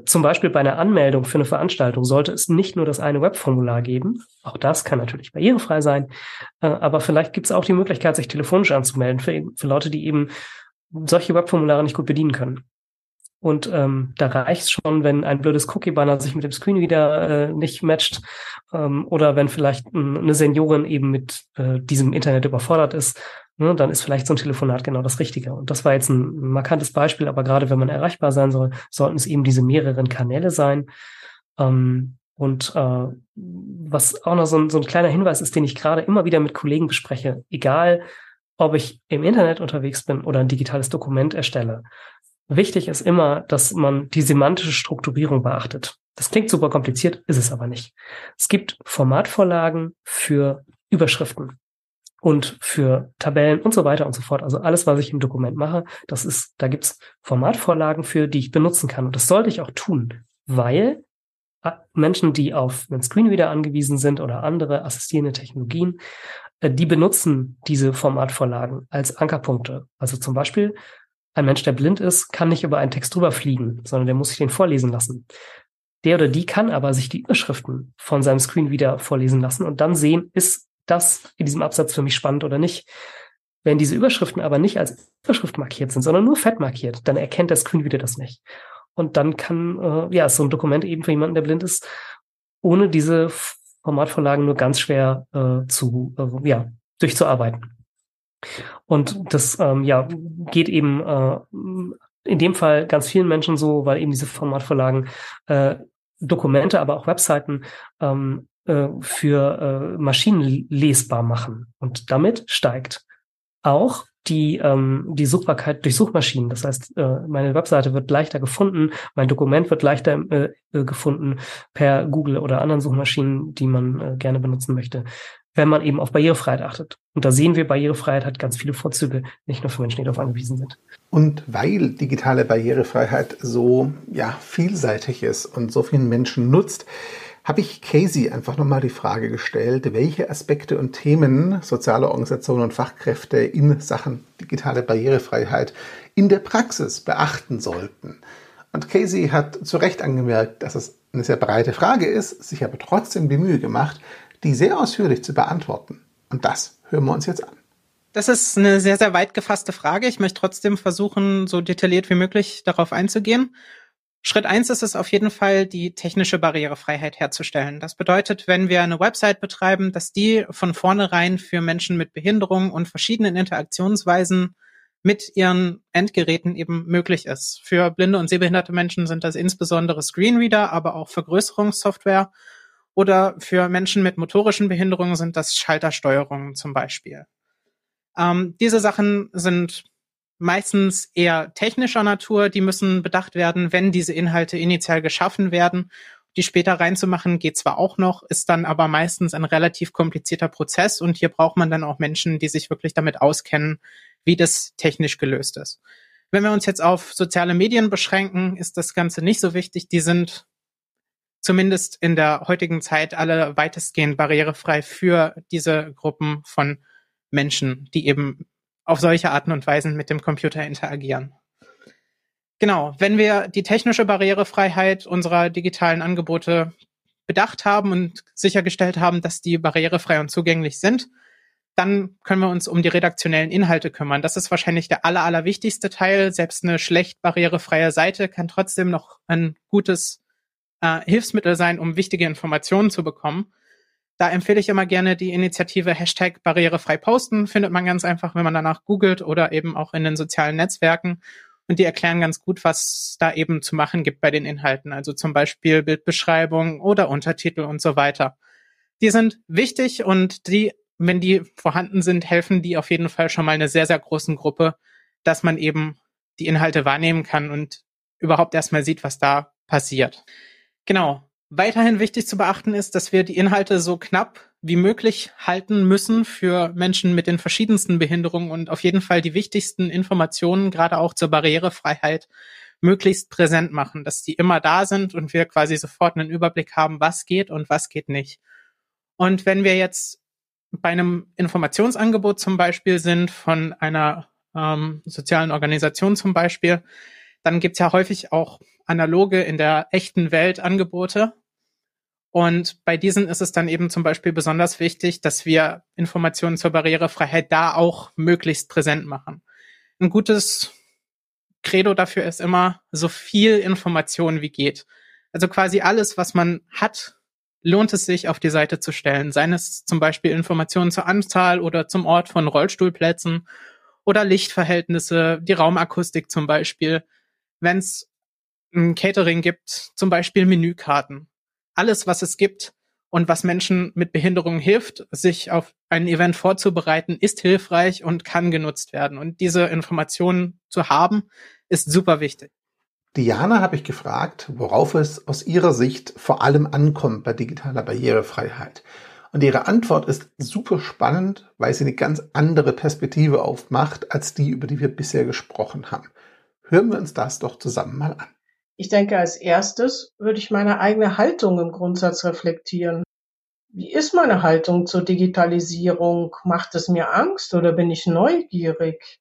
zum Beispiel bei einer Anmeldung für eine Veranstaltung sollte es nicht nur das eine Webformular geben. Auch das kann natürlich barrierefrei sein. Äh, aber vielleicht gibt es auch die Möglichkeit, sich telefonisch anzumelden für, für Leute, die eben solche Webformulare nicht gut bedienen können. Und ähm, da reicht schon, wenn ein blödes Cookie-Banner sich mit dem Screen wieder äh, nicht matcht ähm, oder wenn vielleicht eine Seniorin eben mit äh, diesem Internet überfordert ist, ne, dann ist vielleicht so ein Telefonat genau das Richtige. Und das war jetzt ein markantes Beispiel, aber gerade wenn man erreichbar sein soll, sollten es eben diese mehreren Kanäle sein. Ähm, und äh, was auch noch so ein, so ein kleiner Hinweis ist, den ich gerade immer wieder mit Kollegen bespreche, egal ob ich im Internet unterwegs bin oder ein digitales Dokument erstelle. Wichtig ist immer, dass man die semantische Strukturierung beachtet. Das klingt super kompliziert, ist es aber nicht. Es gibt Formatvorlagen für Überschriften und für Tabellen und so weiter und so fort. Also alles, was ich im Dokument mache, das ist, da gibt's Formatvorlagen für, die ich benutzen kann. Und das sollte ich auch tun, weil Menschen, die auf einen Screenreader angewiesen sind oder andere assistierende Technologien, äh, die benutzen diese Formatvorlagen als Ankerpunkte. Also zum Beispiel ein Mensch, der blind ist, kann nicht über einen Text drüber fliegen, sondern der muss sich den vorlesen lassen. Der oder die kann aber sich die Überschriften von seinem Screen wieder vorlesen lassen und dann sehen, ist das in diesem Absatz für mich spannend oder nicht. Wenn diese Überschriften aber nicht als Überschrift markiert sind, sondern nur fett markiert, dann erkennt der Screen wieder das nicht. Und dann kann, äh, ja, so ein Dokument eben für jemanden, der blind ist, ohne diese Formatvorlagen nur ganz schwer äh, zu, äh, ja, durchzuarbeiten. Und das ähm, ja, geht eben äh, in dem Fall ganz vielen Menschen so, weil eben diese Formatvorlagen äh, Dokumente, aber auch Webseiten ähm, äh, für äh, Maschinen lesbar machen. Und damit steigt auch die, ähm, die Suchbarkeit durch Suchmaschinen. Das heißt, äh, meine Webseite wird leichter gefunden, mein Dokument wird leichter äh, äh gefunden per Google oder anderen Suchmaschinen, die man äh, gerne benutzen möchte wenn man eben auf Barrierefreiheit achtet. Und da sehen wir, Barrierefreiheit hat ganz viele Vorzüge, nicht nur für Menschen, die darauf angewiesen sind. Und weil digitale Barrierefreiheit so ja, vielseitig ist und so vielen Menschen nutzt, habe ich Casey einfach nochmal die Frage gestellt, welche Aspekte und Themen soziale Organisationen und Fachkräfte in Sachen digitale Barrierefreiheit in der Praxis beachten sollten. Und Casey hat zu Recht angemerkt, dass es eine sehr breite Frage ist, sich aber trotzdem die Mühe gemacht, die sehr ausführlich zu beantworten. Und das hören wir uns jetzt an. Das ist eine sehr, sehr weit gefasste Frage. Ich möchte trotzdem versuchen, so detailliert wie möglich darauf einzugehen. Schritt eins ist es auf jeden Fall, die technische Barrierefreiheit herzustellen. Das bedeutet, wenn wir eine Website betreiben, dass die von vornherein für Menschen mit Behinderung und verschiedenen Interaktionsweisen mit ihren Endgeräten eben möglich ist. Für blinde und sehbehinderte Menschen sind das insbesondere Screenreader, aber auch Vergrößerungssoftware oder für Menschen mit motorischen Behinderungen sind das Schaltersteuerungen zum Beispiel. Ähm, diese Sachen sind meistens eher technischer Natur. Die müssen bedacht werden, wenn diese Inhalte initial geschaffen werden. Die später reinzumachen geht zwar auch noch, ist dann aber meistens ein relativ komplizierter Prozess und hier braucht man dann auch Menschen, die sich wirklich damit auskennen, wie das technisch gelöst ist. Wenn wir uns jetzt auf soziale Medien beschränken, ist das Ganze nicht so wichtig. Die sind zumindest in der heutigen Zeit alle weitestgehend barrierefrei für diese Gruppen von Menschen, die eben auf solche Arten und Weisen mit dem Computer interagieren. Genau, wenn wir die technische Barrierefreiheit unserer digitalen Angebote bedacht haben und sichergestellt haben, dass die barrierefrei und zugänglich sind, dann können wir uns um die redaktionellen Inhalte kümmern. Das ist wahrscheinlich der aller, allerwichtigste Teil. Selbst eine schlecht barrierefreie Seite kann trotzdem noch ein gutes äh, Hilfsmittel sein, um wichtige Informationen zu bekommen. Da empfehle ich immer gerne die Initiative Hashtag barrierefrei posten. Findet man ganz einfach, wenn man danach googelt oder eben auch in den sozialen Netzwerken. Und die erklären ganz gut, was da eben zu machen gibt bei den Inhalten. Also zum Beispiel Bildbeschreibung oder Untertitel und so weiter. Die sind wichtig und die, wenn die vorhanden sind, helfen die auf jeden Fall schon mal einer sehr, sehr großen Gruppe, dass man eben die Inhalte wahrnehmen kann und überhaupt erstmal sieht, was da passiert. Genau. Weiterhin wichtig zu beachten ist, dass wir die Inhalte so knapp wie möglich halten müssen für Menschen mit den verschiedensten Behinderungen und auf jeden Fall die wichtigsten Informationen, gerade auch zur Barrierefreiheit, möglichst präsent machen, dass die immer da sind und wir quasi sofort einen Überblick haben, was geht und was geht nicht. Und wenn wir jetzt bei einem Informationsangebot zum Beispiel sind von einer ähm, sozialen Organisation zum Beispiel, dann gibt's ja häufig auch analoge in der echten Welt Angebote. Und bei diesen ist es dann eben zum Beispiel besonders wichtig, dass wir Informationen zur Barrierefreiheit da auch möglichst präsent machen. Ein gutes Credo dafür ist immer so viel Information wie geht. Also quasi alles, was man hat, lohnt es sich auf die Seite zu stellen. Seien es zum Beispiel Informationen zur Anzahl oder zum Ort von Rollstuhlplätzen oder Lichtverhältnisse, die Raumakustik zum Beispiel. Wenn es ein Catering gibt, zum Beispiel Menükarten. Alles, was es gibt und was Menschen mit Behinderungen hilft, sich auf ein Event vorzubereiten, ist hilfreich und kann genutzt werden. Und diese Informationen zu haben, ist super wichtig. Diana habe ich gefragt, worauf es aus ihrer Sicht vor allem ankommt bei digitaler Barrierefreiheit. Und ihre Antwort ist super spannend, weil sie eine ganz andere Perspektive aufmacht als die, über die wir bisher gesprochen haben. Hören wir uns das doch zusammen mal an. Ich denke, als erstes würde ich meine eigene Haltung im Grundsatz reflektieren. Wie ist meine Haltung zur Digitalisierung? Macht es mir Angst oder bin ich neugierig?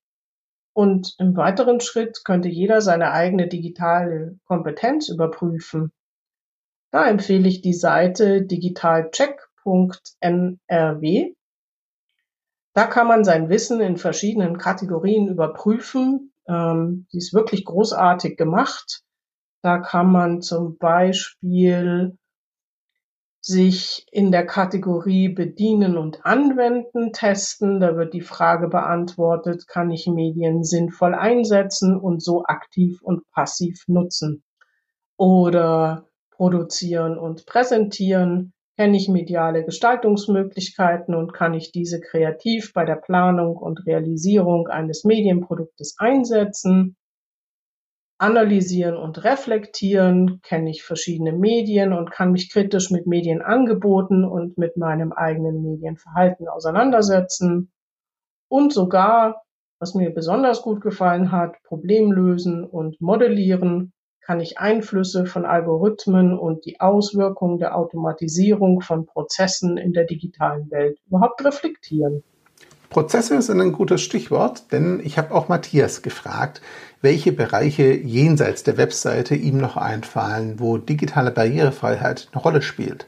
Und im weiteren Schritt könnte jeder seine eigene digitale Kompetenz überprüfen. Da empfehle ich die Seite digitalcheck.nrw. Da kann man sein Wissen in verschiedenen Kategorien überprüfen. Ähm, die ist wirklich großartig gemacht. Da kann man zum Beispiel sich in der Kategorie Bedienen und Anwenden testen. Da wird die Frage beantwortet, kann ich Medien sinnvoll einsetzen und so aktiv und passiv nutzen? Oder produzieren und präsentieren, kenne ich mediale Gestaltungsmöglichkeiten und kann ich diese kreativ bei der Planung und Realisierung eines Medienproduktes einsetzen? Analysieren und reflektieren, kenne ich verschiedene Medien und kann mich kritisch mit Medienangeboten und mit meinem eigenen Medienverhalten auseinandersetzen und sogar, was mir besonders gut gefallen hat, Problemlösen und modellieren, kann ich Einflüsse von Algorithmen und die Auswirkungen der Automatisierung von Prozessen in der digitalen Welt überhaupt reflektieren. Prozesse sind ein gutes Stichwort, denn ich habe auch Matthias gefragt, welche Bereiche jenseits der Webseite ihm noch einfallen, wo digitale Barrierefreiheit eine Rolle spielt.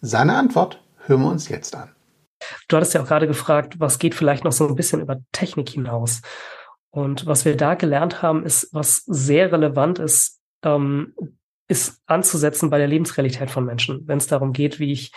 Seine Antwort hören wir uns jetzt an. Du hattest ja auch gerade gefragt, was geht vielleicht noch so ein bisschen über Technik hinaus. Und was wir da gelernt haben, ist, was sehr relevant ist, ähm, ist anzusetzen bei der Lebensrealität von Menschen. Wenn es darum geht, wie ich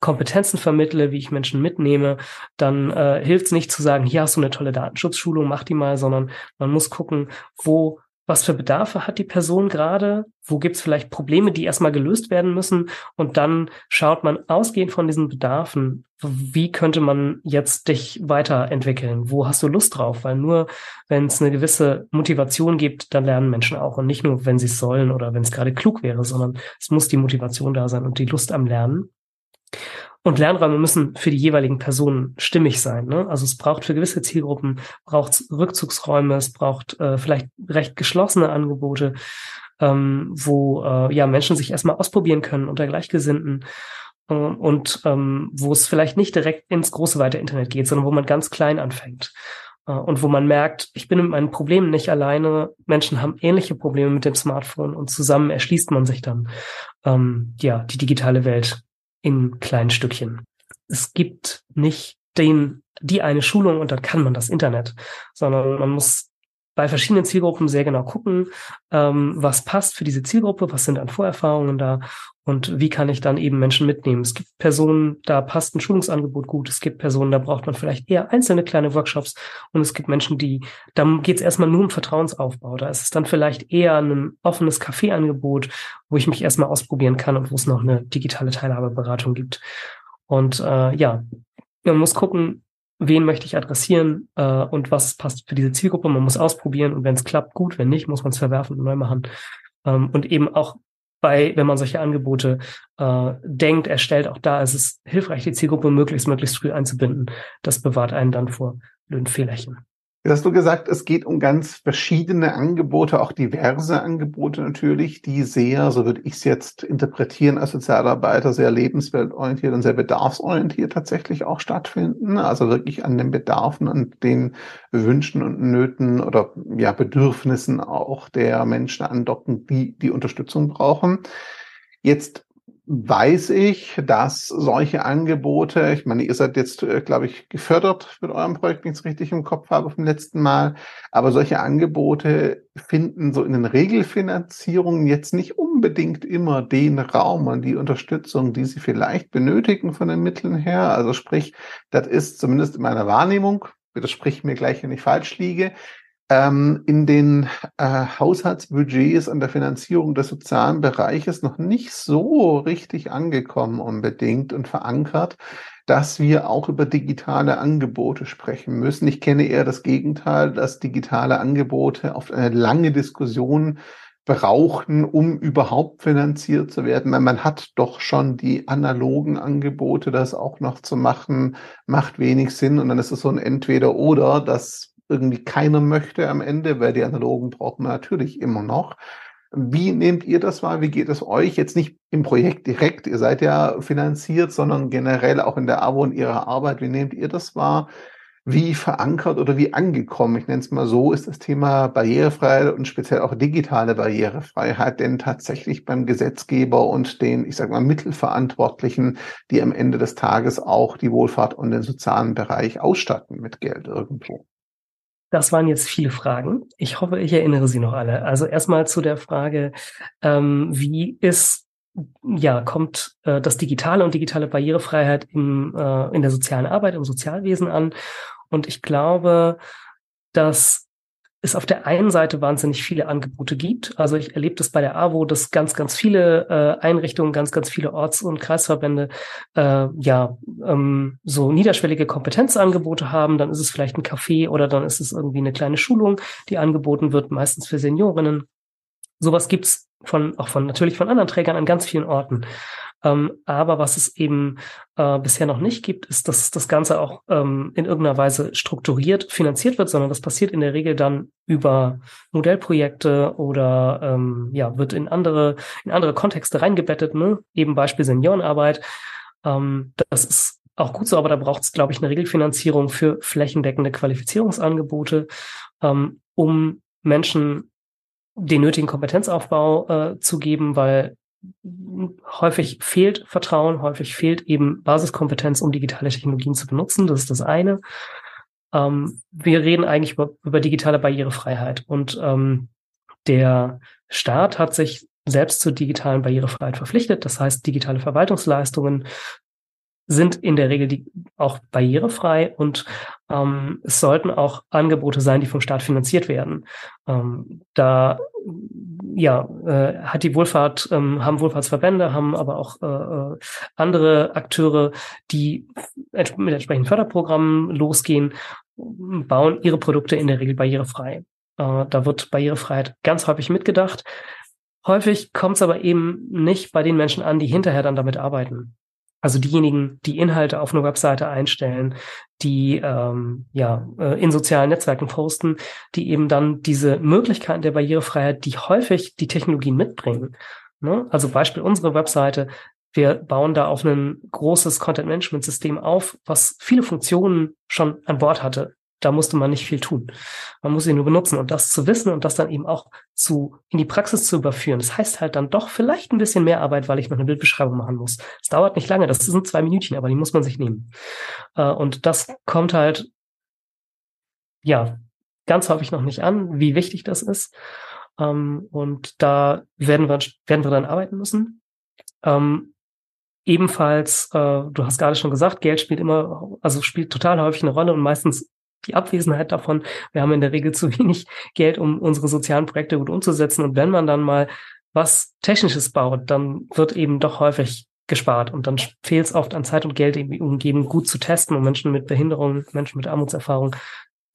Kompetenzen vermittle, wie ich Menschen mitnehme, dann äh, hilft es nicht zu sagen, hier hast du eine tolle Datenschutzschulung, mach die mal, sondern man muss gucken, wo, was für Bedarfe hat die Person gerade, wo gibt es vielleicht Probleme, die erstmal gelöst werden müssen und dann schaut man ausgehend von diesen Bedarfen, wie könnte man jetzt dich weiterentwickeln, wo hast du Lust drauf, weil nur wenn es eine gewisse Motivation gibt, dann lernen Menschen auch. Und nicht nur, wenn sie es sollen oder wenn es gerade klug wäre, sondern es muss die Motivation da sein und die Lust am Lernen. Und Lernräume müssen für die jeweiligen Personen stimmig sein. Ne? Also es braucht für gewisse Zielgruppen braucht Rückzugsräume, es braucht äh, vielleicht recht geschlossene Angebote, ähm, wo äh, ja Menschen sich erstmal ausprobieren können unter Gleichgesinnten äh, und ähm, wo es vielleicht nicht direkt ins große weite Internet geht, sondern wo man ganz klein anfängt äh, und wo man merkt, ich bin mit meinen Problemen nicht alleine. Menschen haben ähnliche Probleme mit dem Smartphone und zusammen erschließt man sich dann ähm, ja die digitale Welt in kleinen Stückchen. Es gibt nicht den, die eine Schulung und dann kann man das Internet, sondern man muss bei verschiedenen Zielgruppen sehr genau gucken, ähm, was passt für diese Zielgruppe, was sind an Vorerfahrungen da und wie kann ich dann eben Menschen mitnehmen. Es gibt Personen, da passt ein Schulungsangebot gut, es gibt Personen, da braucht man vielleicht eher einzelne kleine Workshops und es gibt Menschen, die, da geht es erstmal nur um Vertrauensaufbau. Da ist es dann vielleicht eher ein offenes Kaffeeangebot, wo ich mich erstmal ausprobieren kann und wo es noch eine digitale Teilhabeberatung gibt. Und äh, ja, man muss gucken, wen möchte ich adressieren äh, und was passt für diese Zielgruppe. Man muss ausprobieren und wenn es klappt, gut, wenn nicht, muss man es verwerfen und neu machen. Ähm, und eben auch bei, wenn man solche Angebote äh, denkt, erstellt, auch da ist es hilfreich, die Zielgruppe möglichst, möglichst früh einzubinden. Das bewahrt einen dann vor blöden Fehlerchen. Jetzt hast du gesagt, es geht um ganz verschiedene Angebote, auch diverse Angebote natürlich, die sehr, so würde ich es jetzt interpretieren, als Sozialarbeiter sehr lebensweltorientiert und sehr bedarfsorientiert tatsächlich auch stattfinden. Also wirklich an den Bedarfen und den Wünschen und Nöten oder ja Bedürfnissen auch der Menschen andocken, die die Unterstützung brauchen. Jetzt weiß ich, dass solche Angebote, ich meine, ihr seid jetzt, äh, glaube ich, gefördert mit eurem Projekt, wenn ich es richtig im Kopf habe vom letzten Mal, aber solche Angebote finden so in den Regelfinanzierungen jetzt nicht unbedingt immer den Raum und die Unterstützung, die sie vielleicht benötigen von den Mitteln her. Also sprich, das ist zumindest in meiner Wahrnehmung, widersprich mir gleich, wenn ich falsch liege, ähm, in den äh, Haushaltsbudgets an der Finanzierung des sozialen Bereiches noch nicht so richtig angekommen unbedingt und verankert, dass wir auch über digitale Angebote sprechen müssen. Ich kenne eher das Gegenteil, dass digitale Angebote oft eine lange Diskussion brauchen, um überhaupt finanziert zu werden. Man hat doch schon die analogen Angebote, das auch noch zu machen, macht wenig Sinn. Und dann ist es so ein Entweder-Oder, das irgendwie keiner möchte am Ende, weil die analogen brauchen wir natürlich immer noch. Wie nehmt ihr das wahr? Wie geht es euch? Jetzt nicht im Projekt direkt, ihr seid ja finanziert, sondern generell auch in der Abo und ihrer Arbeit. Wie nehmt ihr das wahr? Wie verankert oder wie angekommen, ich nenne es mal so, ist das Thema Barrierefreiheit und speziell auch digitale Barrierefreiheit denn tatsächlich beim Gesetzgeber und den, ich sage mal, Mittelverantwortlichen, die am Ende des Tages auch die Wohlfahrt und den sozialen Bereich ausstatten mit Geld irgendwo? Das waren jetzt viele Fragen. Ich hoffe, ich erinnere Sie noch alle. Also erstmal zu der Frage, ähm, wie ist ja, kommt äh, das Digitale und digitale Barrierefreiheit im, äh, in der sozialen Arbeit, im Sozialwesen an. Und ich glaube, dass es auf der einen Seite wahnsinnig viele Angebote gibt. Also ich erlebe das bei der AWO, dass ganz, ganz viele äh, Einrichtungen, ganz, ganz viele Orts- und Kreisverbände äh, ja ähm, so niederschwellige Kompetenzangebote haben. Dann ist es vielleicht ein Café oder dann ist es irgendwie eine kleine Schulung, die angeboten wird, meistens für Seniorinnen. Sowas gibt's von auch von natürlich von anderen Trägern an ganz vielen Orten. Ähm, aber was es eben äh, bisher noch nicht gibt, ist, dass das Ganze auch ähm, in irgendeiner Weise strukturiert finanziert wird, sondern das passiert in der Regel dann über Modellprojekte oder ähm, ja wird in andere in andere Kontexte reingebettet. Ne? Eben Beispiel Seniorenarbeit. Ähm, das ist auch gut so, aber da braucht es, glaube ich, eine Regelfinanzierung für flächendeckende Qualifizierungsangebote, ähm, um Menschen den nötigen Kompetenzaufbau äh, zu geben, weil häufig fehlt Vertrauen, häufig fehlt eben Basiskompetenz, um digitale Technologien zu benutzen. Das ist das eine. Ähm, wir reden eigentlich über, über digitale Barrierefreiheit und ähm, der Staat hat sich selbst zur digitalen Barrierefreiheit verpflichtet. Das heißt, digitale Verwaltungsleistungen sind in der Regel die auch barrierefrei und ähm, es sollten auch Angebote sein, die vom Staat finanziert werden. Ähm, da ja äh, hat die Wohlfahrt ähm, haben Wohlfahrtsverbände, haben aber auch äh, äh andere Akteure, die mit entsprechenden Förderprogrammen losgehen, bauen ihre Produkte in der Regel barrierefrei. Äh, da wird Barrierefreiheit ganz häufig mitgedacht. Häufig kommt es aber eben nicht bei den Menschen an, die hinterher dann damit arbeiten. Also diejenigen, die Inhalte auf eine Webseite einstellen, die ähm, ja äh, in sozialen Netzwerken posten, die eben dann diese Möglichkeiten der Barrierefreiheit, die häufig die Technologien mitbringen. Ne? Also Beispiel unsere Webseite. Wir bauen da auf ein großes Content-Management-System auf, was viele Funktionen schon an Bord hatte da musste man nicht viel tun. Man muss sie nur benutzen und das zu wissen und das dann eben auch zu, in die Praxis zu überführen. Das heißt halt dann doch vielleicht ein bisschen mehr Arbeit, weil ich noch eine Bildbeschreibung machen muss. Es dauert nicht lange, das sind zwei Minütchen, aber die muss man sich nehmen. Äh, und das kommt halt, ja, ganz häufig noch nicht an, wie wichtig das ist. Ähm, und da werden wir, werden wir dann arbeiten müssen. Ähm, ebenfalls, äh, du hast gerade schon gesagt, Geld spielt immer, also spielt total häufig eine Rolle und meistens die Abwesenheit davon. Wir haben in der Regel zu wenig <laughs> Geld, um unsere sozialen Projekte gut umzusetzen. Und wenn man dann mal was Technisches baut, dann wird eben doch häufig gespart. Und dann fehlt es oft an Zeit und Geld, um eben gut zu testen und Menschen mit Behinderung, Menschen mit Armutserfahrung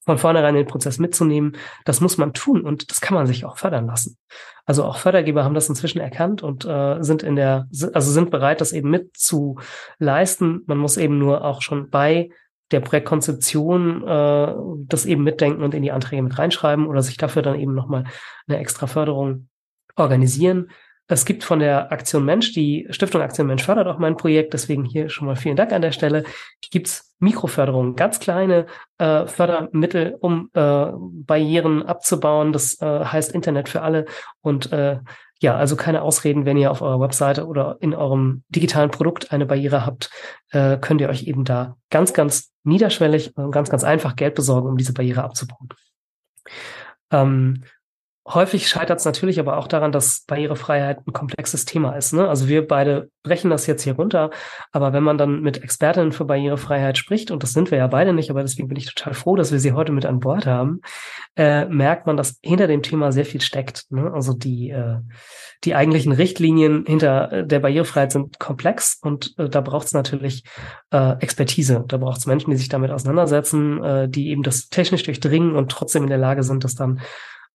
von vornherein in den Prozess mitzunehmen. Das muss man tun und das kann man sich auch fördern lassen. Also auch Fördergeber haben das inzwischen erkannt und äh, sind in der, also sind bereit, das eben mit zu leisten. Man muss eben nur auch schon bei der Projektkonzeption äh, das eben mitdenken und in die Anträge mit reinschreiben oder sich dafür dann eben nochmal eine extra Förderung organisieren. Es gibt von der Aktion Mensch, die Stiftung Aktion Mensch fördert auch mein Projekt, deswegen hier schon mal vielen Dank an der Stelle. Gibt's Mikroförderungen, ganz kleine äh, Fördermittel, um äh, Barrieren abzubauen. Das äh, heißt Internet für alle und äh, ja, also keine Ausreden, wenn ihr auf eurer Webseite oder in eurem digitalen Produkt eine Barriere habt, äh, könnt ihr euch eben da ganz, ganz niederschwellig und ganz, ganz einfach Geld besorgen, um diese Barriere abzubauen. Ähm, Häufig scheitert es natürlich aber auch daran, dass Barrierefreiheit ein komplexes Thema ist. Ne? Also wir beide brechen das jetzt hier runter, aber wenn man dann mit Expertinnen für Barrierefreiheit spricht, und das sind wir ja beide nicht, aber deswegen bin ich total froh, dass wir sie heute mit an Bord haben, äh, merkt man, dass hinter dem Thema sehr viel steckt. Ne? Also die, äh, die eigentlichen Richtlinien hinter der Barrierefreiheit sind komplex und äh, da braucht es natürlich äh, Expertise. Da braucht es Menschen, die sich damit auseinandersetzen, äh, die eben das technisch durchdringen und trotzdem in der Lage sind, das dann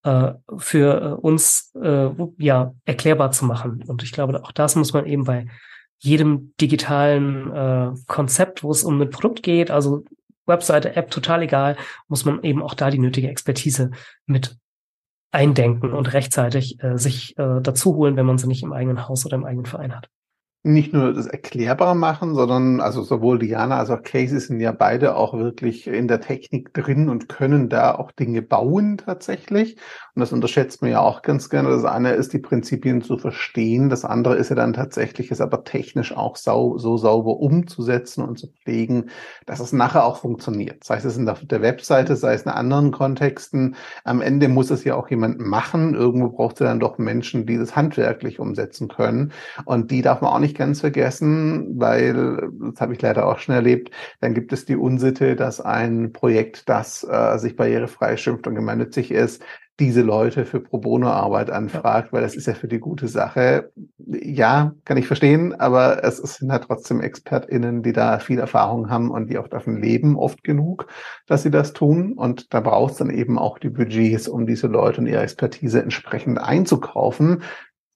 äh, für äh, uns äh, ja erklärbar zu machen. Und ich glaube, auch das muss man eben bei jedem digitalen äh, Konzept, wo es um ein Produkt geht, also Webseite, App, total egal, muss man eben auch da die nötige Expertise mit eindenken und rechtzeitig äh, sich äh, dazu holen, wenn man sie nicht im eigenen Haus oder im eigenen Verein hat nicht nur das erklärbar machen, sondern also sowohl Diana als auch Casey sind ja beide auch wirklich in der Technik drin und können da auch Dinge bauen tatsächlich. Und das unterschätzt man ja auch ganz gerne. Das eine ist, die Prinzipien zu verstehen. Das andere ist ja dann tatsächlich, es aber technisch auch sau so sauber umzusetzen und zu pflegen, dass es nachher auch funktioniert. Sei es in der, der Webseite, sei es in anderen Kontexten. Am Ende muss es ja auch jemand machen. Irgendwo braucht es ja dann doch Menschen, die das handwerklich umsetzen können. Und die darf man auch nicht ganz vergessen, weil, das habe ich leider auch schon erlebt, dann gibt es die Unsitte, dass ein Projekt, das äh, sich barrierefrei schimpft und gemeinnützig ist, diese Leute für Pro Bono Arbeit anfragt, weil das ist ja für die gute Sache. Ja, kann ich verstehen, aber es sind halt trotzdem ExpertInnen, die da viel Erfahrung haben und die auch davon leben, oft genug, dass sie das tun. Und da braucht es dann eben auch die Budgets, um diese Leute und ihre Expertise entsprechend einzukaufen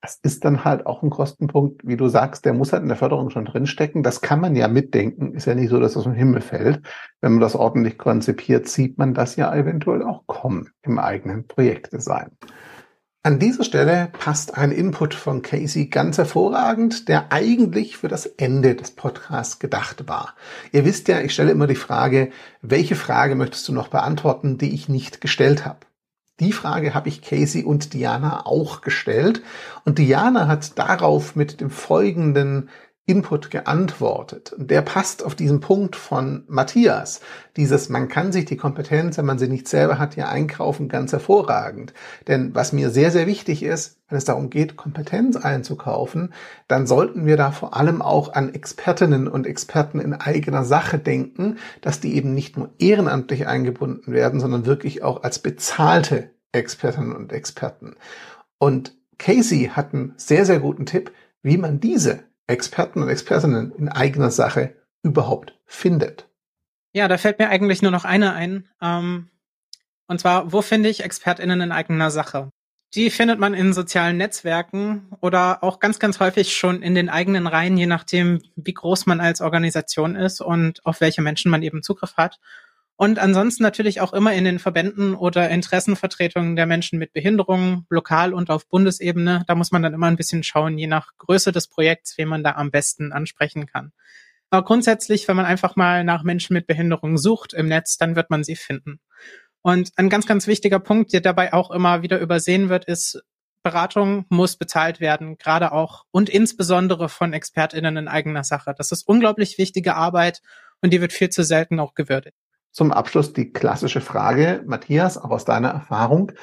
das ist dann halt auch ein Kostenpunkt, wie du sagst, der muss halt in der Förderung schon drinstecken. Das kann man ja mitdenken. Ist ja nicht so, dass das vom Himmel fällt. Wenn man das ordentlich konzipiert, sieht man das ja eventuell auch kommen im eigenen Projektdesign. An dieser Stelle passt ein Input von Casey ganz hervorragend, der eigentlich für das Ende des Podcasts gedacht war. Ihr wisst ja, ich stelle immer die Frage, welche Frage möchtest du noch beantworten, die ich nicht gestellt habe? Die Frage habe ich Casey und Diana auch gestellt. Und Diana hat darauf mit dem folgenden Input geantwortet. Und der passt auf diesen Punkt von Matthias. Dieses, man kann sich die Kompetenz, wenn man sie nicht selber hat, ja einkaufen, ganz hervorragend. Denn was mir sehr, sehr wichtig ist, wenn es darum geht, Kompetenz einzukaufen, dann sollten wir da vor allem auch an Expertinnen und Experten in eigener Sache denken, dass die eben nicht nur ehrenamtlich eingebunden werden, sondern wirklich auch als bezahlte Expertinnen und Experten. Und Casey hat einen sehr, sehr guten Tipp, wie man diese Experten und Expertinnen in eigener Sache überhaupt findet. Ja, da fällt mir eigentlich nur noch eine ein. Ähm, und zwar, wo finde ich ExpertInnen in eigener Sache? Die findet man in sozialen Netzwerken oder auch ganz, ganz häufig schon in den eigenen Reihen, je nachdem, wie groß man als Organisation ist und auf welche Menschen man eben Zugriff hat. Und ansonsten natürlich auch immer in den Verbänden oder Interessenvertretungen der Menschen mit Behinderungen, lokal und auf Bundesebene. Da muss man dann immer ein bisschen schauen, je nach Größe des Projekts, wen man da am besten ansprechen kann. Aber grundsätzlich, wenn man einfach mal nach Menschen mit Behinderungen sucht im Netz, dann wird man sie finden. Und ein ganz, ganz wichtiger Punkt, der dabei auch immer wieder übersehen wird, ist, Beratung muss bezahlt werden, gerade auch und insbesondere von ExpertInnen in eigener Sache. Das ist unglaublich wichtige Arbeit und die wird viel zu selten auch gewürdigt. Zum Abschluss die klassische Frage, Matthias, auch aus deiner Erfahrung.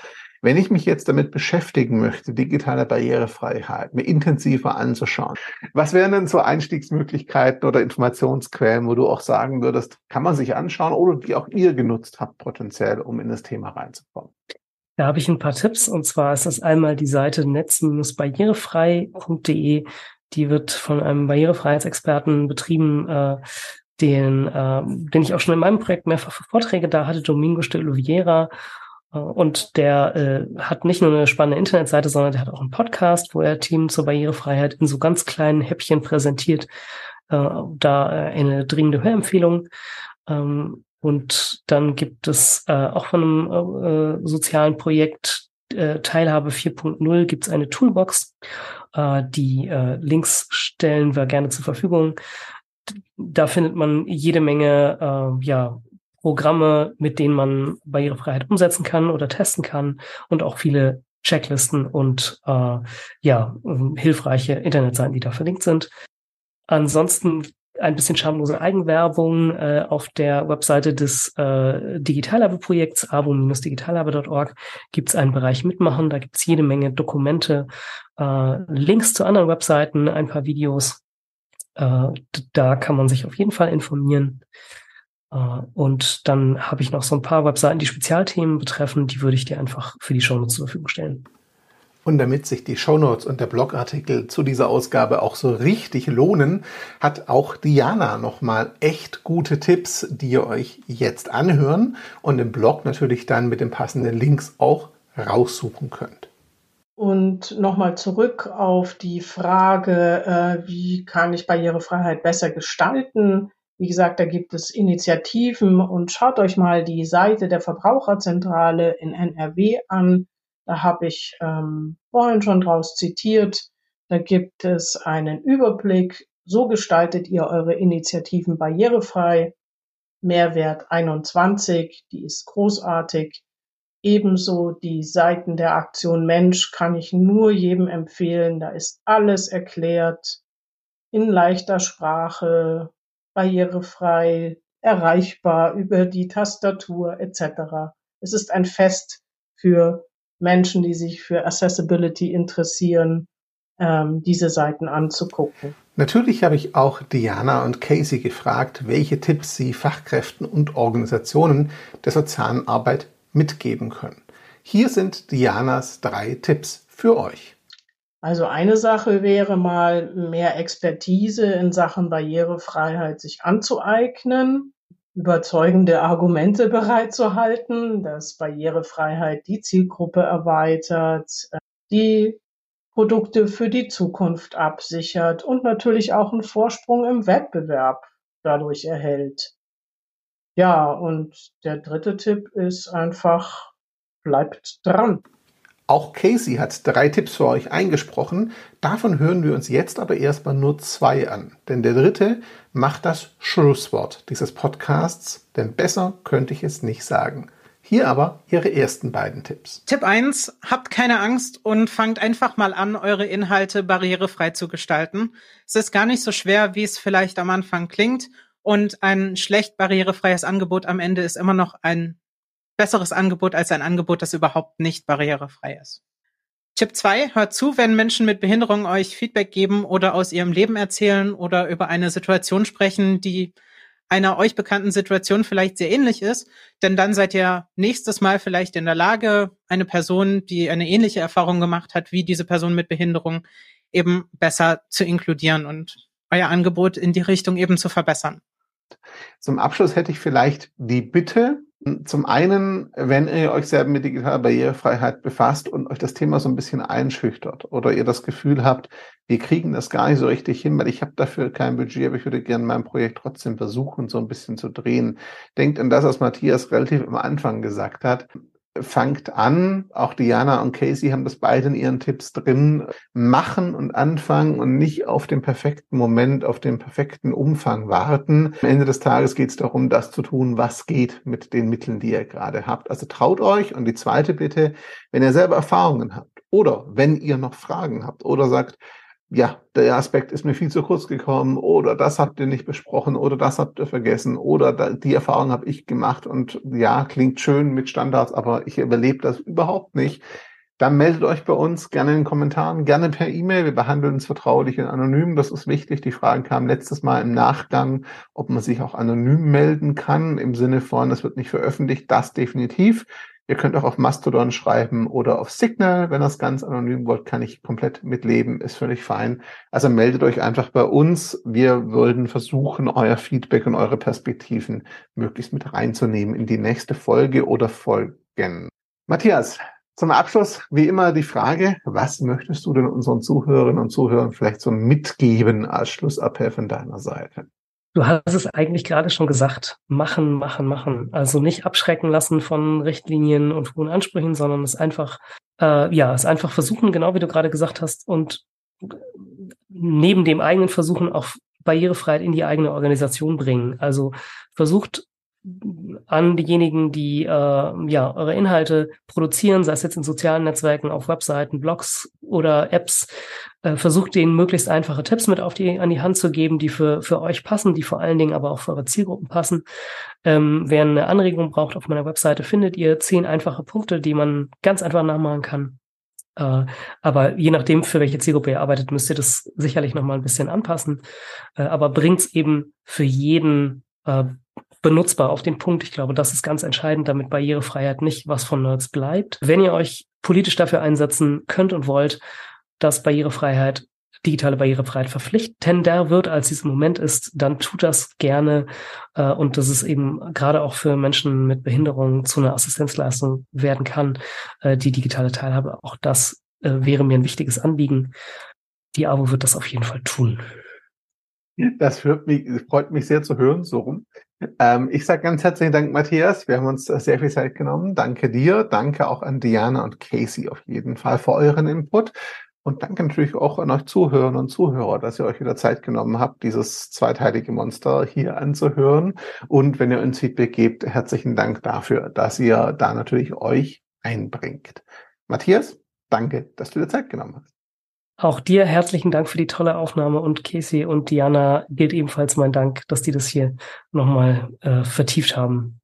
Wenn ich mich jetzt damit beschäftigen möchte, digitale Barrierefreiheit mir intensiver anzuschauen, was wären denn so Einstiegsmöglichkeiten oder Informationsquellen, wo du auch sagen würdest, kann man sich anschauen oder die auch ihr genutzt habt potenziell, um in das Thema reinzukommen? Da habe ich ein paar Tipps und zwar ist das einmal die Seite netz-barrierefrei.de. Die wird von einem Barrierefreiheitsexperten betrieben, äh, den, äh, den ich auch schon in meinem Projekt mehrfach für Vorträge da hatte, Domingos de Oliveira. Äh, und der äh, hat nicht nur eine spannende Internetseite, sondern der hat auch einen Podcast, wo er Themen zur Barrierefreiheit in so ganz kleinen Häppchen präsentiert. Äh, da äh, eine dringende Hörempfehlung. Ähm, und dann gibt es äh, auch von einem äh, sozialen Projekt äh, Teilhabe 4.0 gibt es eine Toolbox. Äh, die äh, Links stellen wir gerne zur Verfügung. Da findet man jede Menge äh, ja, Programme, mit denen man Barrierefreiheit umsetzen kann oder testen kann und auch viele Checklisten und äh, ja, hilfreiche Internetseiten, die da verlinkt sind. Ansonsten ein bisschen schamlose Eigenwerbung äh, auf der Webseite des äh, Digitallabe-Projekts, abo-digitallabe.org, gibt es einen Bereich Mitmachen. Da gibt es jede Menge Dokumente, äh, Links zu anderen Webseiten, ein paar Videos. Äh, da kann man sich auf jeden Fall informieren. Äh, und dann habe ich noch so ein paar Webseiten, die Spezialthemen betreffen. Die würde ich dir einfach für die Show zur Verfügung stellen. Und damit sich die Shownotes und der Blogartikel zu dieser Ausgabe auch so richtig lohnen, hat auch Diana nochmal echt gute Tipps, die ihr euch jetzt anhören und im Blog natürlich dann mit den passenden Links auch raussuchen könnt. Und nochmal zurück auf die Frage, äh, wie kann ich Barrierefreiheit besser gestalten? Wie gesagt, da gibt es Initiativen und schaut euch mal die Seite der Verbraucherzentrale in NRW an da habe ich ähm, vorhin schon draus zitiert. Da gibt es einen Überblick. So gestaltet ihr eure Initiativen barrierefrei. Mehrwert 21, die ist großartig. Ebenso die Seiten der Aktion Mensch kann ich nur jedem empfehlen. Da ist alles erklärt in leichter Sprache, barrierefrei, erreichbar über die Tastatur etc. Es ist ein Fest für Menschen, die sich für Accessibility interessieren, ähm, diese Seiten anzugucken. Natürlich habe ich auch Diana und Casey gefragt, welche Tipps sie Fachkräften und Organisationen der sozialen Arbeit mitgeben können. Hier sind Dianas drei Tipps für euch. Also eine Sache wäre mal mehr Expertise in Sachen Barrierefreiheit sich anzueignen überzeugende Argumente bereitzuhalten, dass Barrierefreiheit die Zielgruppe erweitert, äh, die Produkte für die Zukunft absichert und natürlich auch einen Vorsprung im Wettbewerb dadurch erhält. Ja, und der dritte Tipp ist einfach, bleibt dran. Auch Casey hat drei Tipps für euch eingesprochen. Davon hören wir uns jetzt aber erstmal nur zwei an. Denn der dritte macht das Schlusswort dieses Podcasts, denn besser könnte ich es nicht sagen. Hier aber Ihre ersten beiden Tipps. Tipp eins: habt keine Angst und fangt einfach mal an, eure Inhalte barrierefrei zu gestalten. Es ist gar nicht so schwer, wie es vielleicht am Anfang klingt. Und ein schlecht barrierefreies Angebot am Ende ist immer noch ein besseres Angebot als ein Angebot, das überhaupt nicht barrierefrei ist. Tipp 2, hört zu, wenn Menschen mit Behinderung euch Feedback geben oder aus ihrem Leben erzählen oder über eine Situation sprechen, die einer euch bekannten Situation vielleicht sehr ähnlich ist, denn dann seid ihr nächstes Mal vielleicht in der Lage, eine Person, die eine ähnliche Erfahrung gemacht hat wie diese Person mit Behinderung, eben besser zu inkludieren und euer Angebot in die Richtung eben zu verbessern. Zum Abschluss hätte ich vielleicht die Bitte, zum einen, wenn ihr euch selber mit digitaler Barrierefreiheit befasst und euch das Thema so ein bisschen einschüchtert oder ihr das Gefühl habt, wir kriegen das gar nicht so richtig hin, weil ich habe dafür kein Budget, aber ich würde gerne mein Projekt trotzdem versuchen, so ein bisschen zu drehen. Denkt an das, was Matthias relativ am Anfang gesagt hat fangt an, auch Diana und Casey haben das beide in ihren Tipps drin, machen und anfangen und nicht auf den perfekten Moment, auf den perfekten Umfang warten. Am Ende des Tages geht es darum, das zu tun, was geht mit den Mitteln, die ihr gerade habt. Also traut euch. Und die zweite Bitte, wenn ihr selber Erfahrungen habt oder wenn ihr noch Fragen habt oder sagt, ja, der Aspekt ist mir viel zu kurz gekommen oder das habt ihr nicht besprochen oder das habt ihr vergessen oder da, die Erfahrung habe ich gemacht und ja, klingt schön mit Standards, aber ich überlebe das überhaupt nicht. Dann meldet euch bei uns gerne in den Kommentaren, gerne per E-Mail. Wir behandeln es vertraulich und anonym. Das ist wichtig. Die Fragen kamen letztes Mal im Nachgang, ob man sich auch anonym melden kann, im Sinne von, es wird nicht veröffentlicht. Das definitiv. Ihr könnt auch auf Mastodon schreiben oder auf Signal. Wenn ihr es ganz anonym wollt, kann ich komplett mitleben, ist völlig fein. Also meldet euch einfach bei uns. Wir würden versuchen, euer Feedback und eure Perspektiven möglichst mit reinzunehmen in die nächste Folge oder Folgen. Matthias, zum Abschluss wie immer die Frage, was möchtest du denn unseren Zuhörerinnen und Zuhörern vielleicht so mitgeben als Schlussappell von deiner Seite? Du hast es eigentlich gerade schon gesagt. Machen, machen, machen. Also nicht abschrecken lassen von Richtlinien und hohen Ansprüchen, sondern es einfach, äh, ja, es einfach versuchen, genau wie du gerade gesagt hast, und neben dem eigenen Versuchen auch Barrierefreiheit in die eigene Organisation bringen. Also versucht an diejenigen, die äh, ja eure Inhalte produzieren, sei es jetzt in sozialen Netzwerken, auf Webseiten, Blogs oder Apps, äh, versucht denen möglichst einfache Tipps mit auf die an die Hand zu geben, die für für euch passen, die vor allen Dingen aber auch für eure Zielgruppen passen. Ähm, wer eine Anregung braucht, auf meiner Webseite findet ihr zehn einfache Punkte, die man ganz einfach nachmachen kann. Äh, aber je nachdem, für welche Zielgruppe ihr arbeitet, müsst ihr das sicherlich noch mal ein bisschen anpassen. Äh, aber bringt's eben für jeden äh, benutzbar auf den Punkt. Ich glaube, das ist ganz entscheidend, damit Barrierefreiheit nicht was von Nerds bleibt. Wenn ihr euch politisch dafür einsetzen könnt und wollt, dass Barrierefreiheit, digitale Barrierefreiheit verpflichtender wird, als sie es im Moment ist, dann tut das gerne. Äh, und dass es eben gerade auch für Menschen mit Behinderung zu einer Assistenzleistung werden kann, äh, die digitale Teilhabe. Auch das äh, wäre mir ein wichtiges Anliegen. Die AWO wird das auf jeden Fall tun. Das mich, freut mich sehr zu hören, so rum. Ähm, ich sage ganz herzlichen Dank, Matthias. Wir haben uns sehr viel Zeit genommen. Danke dir. Danke auch an Diana und Casey auf jeden Fall für euren Input. Und danke natürlich auch an euch Zuhörerinnen und Zuhörer, dass ihr euch wieder Zeit genommen habt, dieses zweiteilige Monster hier anzuhören. Und wenn ihr uns Feedback gebt, herzlichen Dank dafür, dass ihr da natürlich euch einbringt. Matthias, danke, dass du dir Zeit genommen hast. Auch dir herzlichen Dank für die tolle Aufnahme und Casey und Diana gilt ebenfalls mein Dank, dass die das hier nochmal äh, vertieft haben.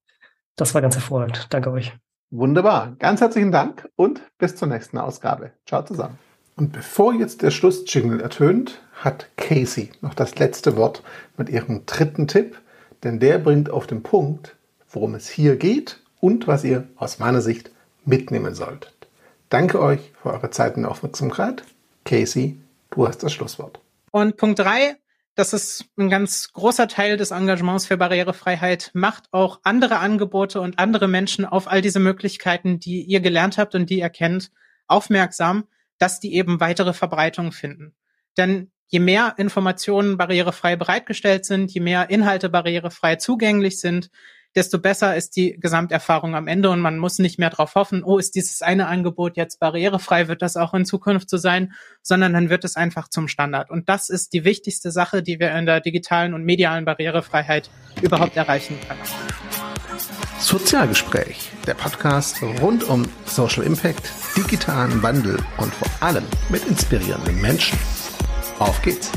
Das war ganz hervorragend. Danke euch. Wunderbar. Ganz herzlichen Dank und bis zur nächsten Ausgabe. Ciao zusammen. Und bevor jetzt der Schlussjingle ertönt, hat Casey noch das letzte Wort mit ihrem dritten Tipp, denn der bringt auf den Punkt, worum es hier geht und was ihr aus meiner Sicht mitnehmen solltet. Danke euch für eure Zeit und Aufmerksamkeit. Casey, du hast das Schlusswort. Und Punkt drei, das ist ein ganz großer Teil des Engagements für Barrierefreiheit, macht auch andere Angebote und andere Menschen auf all diese Möglichkeiten, die ihr gelernt habt und die ihr kennt, aufmerksam, dass die eben weitere Verbreitung finden. Denn je mehr Informationen barrierefrei bereitgestellt sind, je mehr Inhalte barrierefrei zugänglich sind, desto besser ist die Gesamterfahrung am Ende und man muss nicht mehr darauf hoffen, oh, ist dieses eine Angebot jetzt barrierefrei, wird das auch in Zukunft so sein, sondern dann wird es einfach zum Standard. Und das ist die wichtigste Sache, die wir in der digitalen und medialen Barrierefreiheit überhaupt erreichen können. Sozialgespräch, der Podcast rund um Social Impact, digitalen Wandel und vor allem mit inspirierenden Menschen. Auf geht's!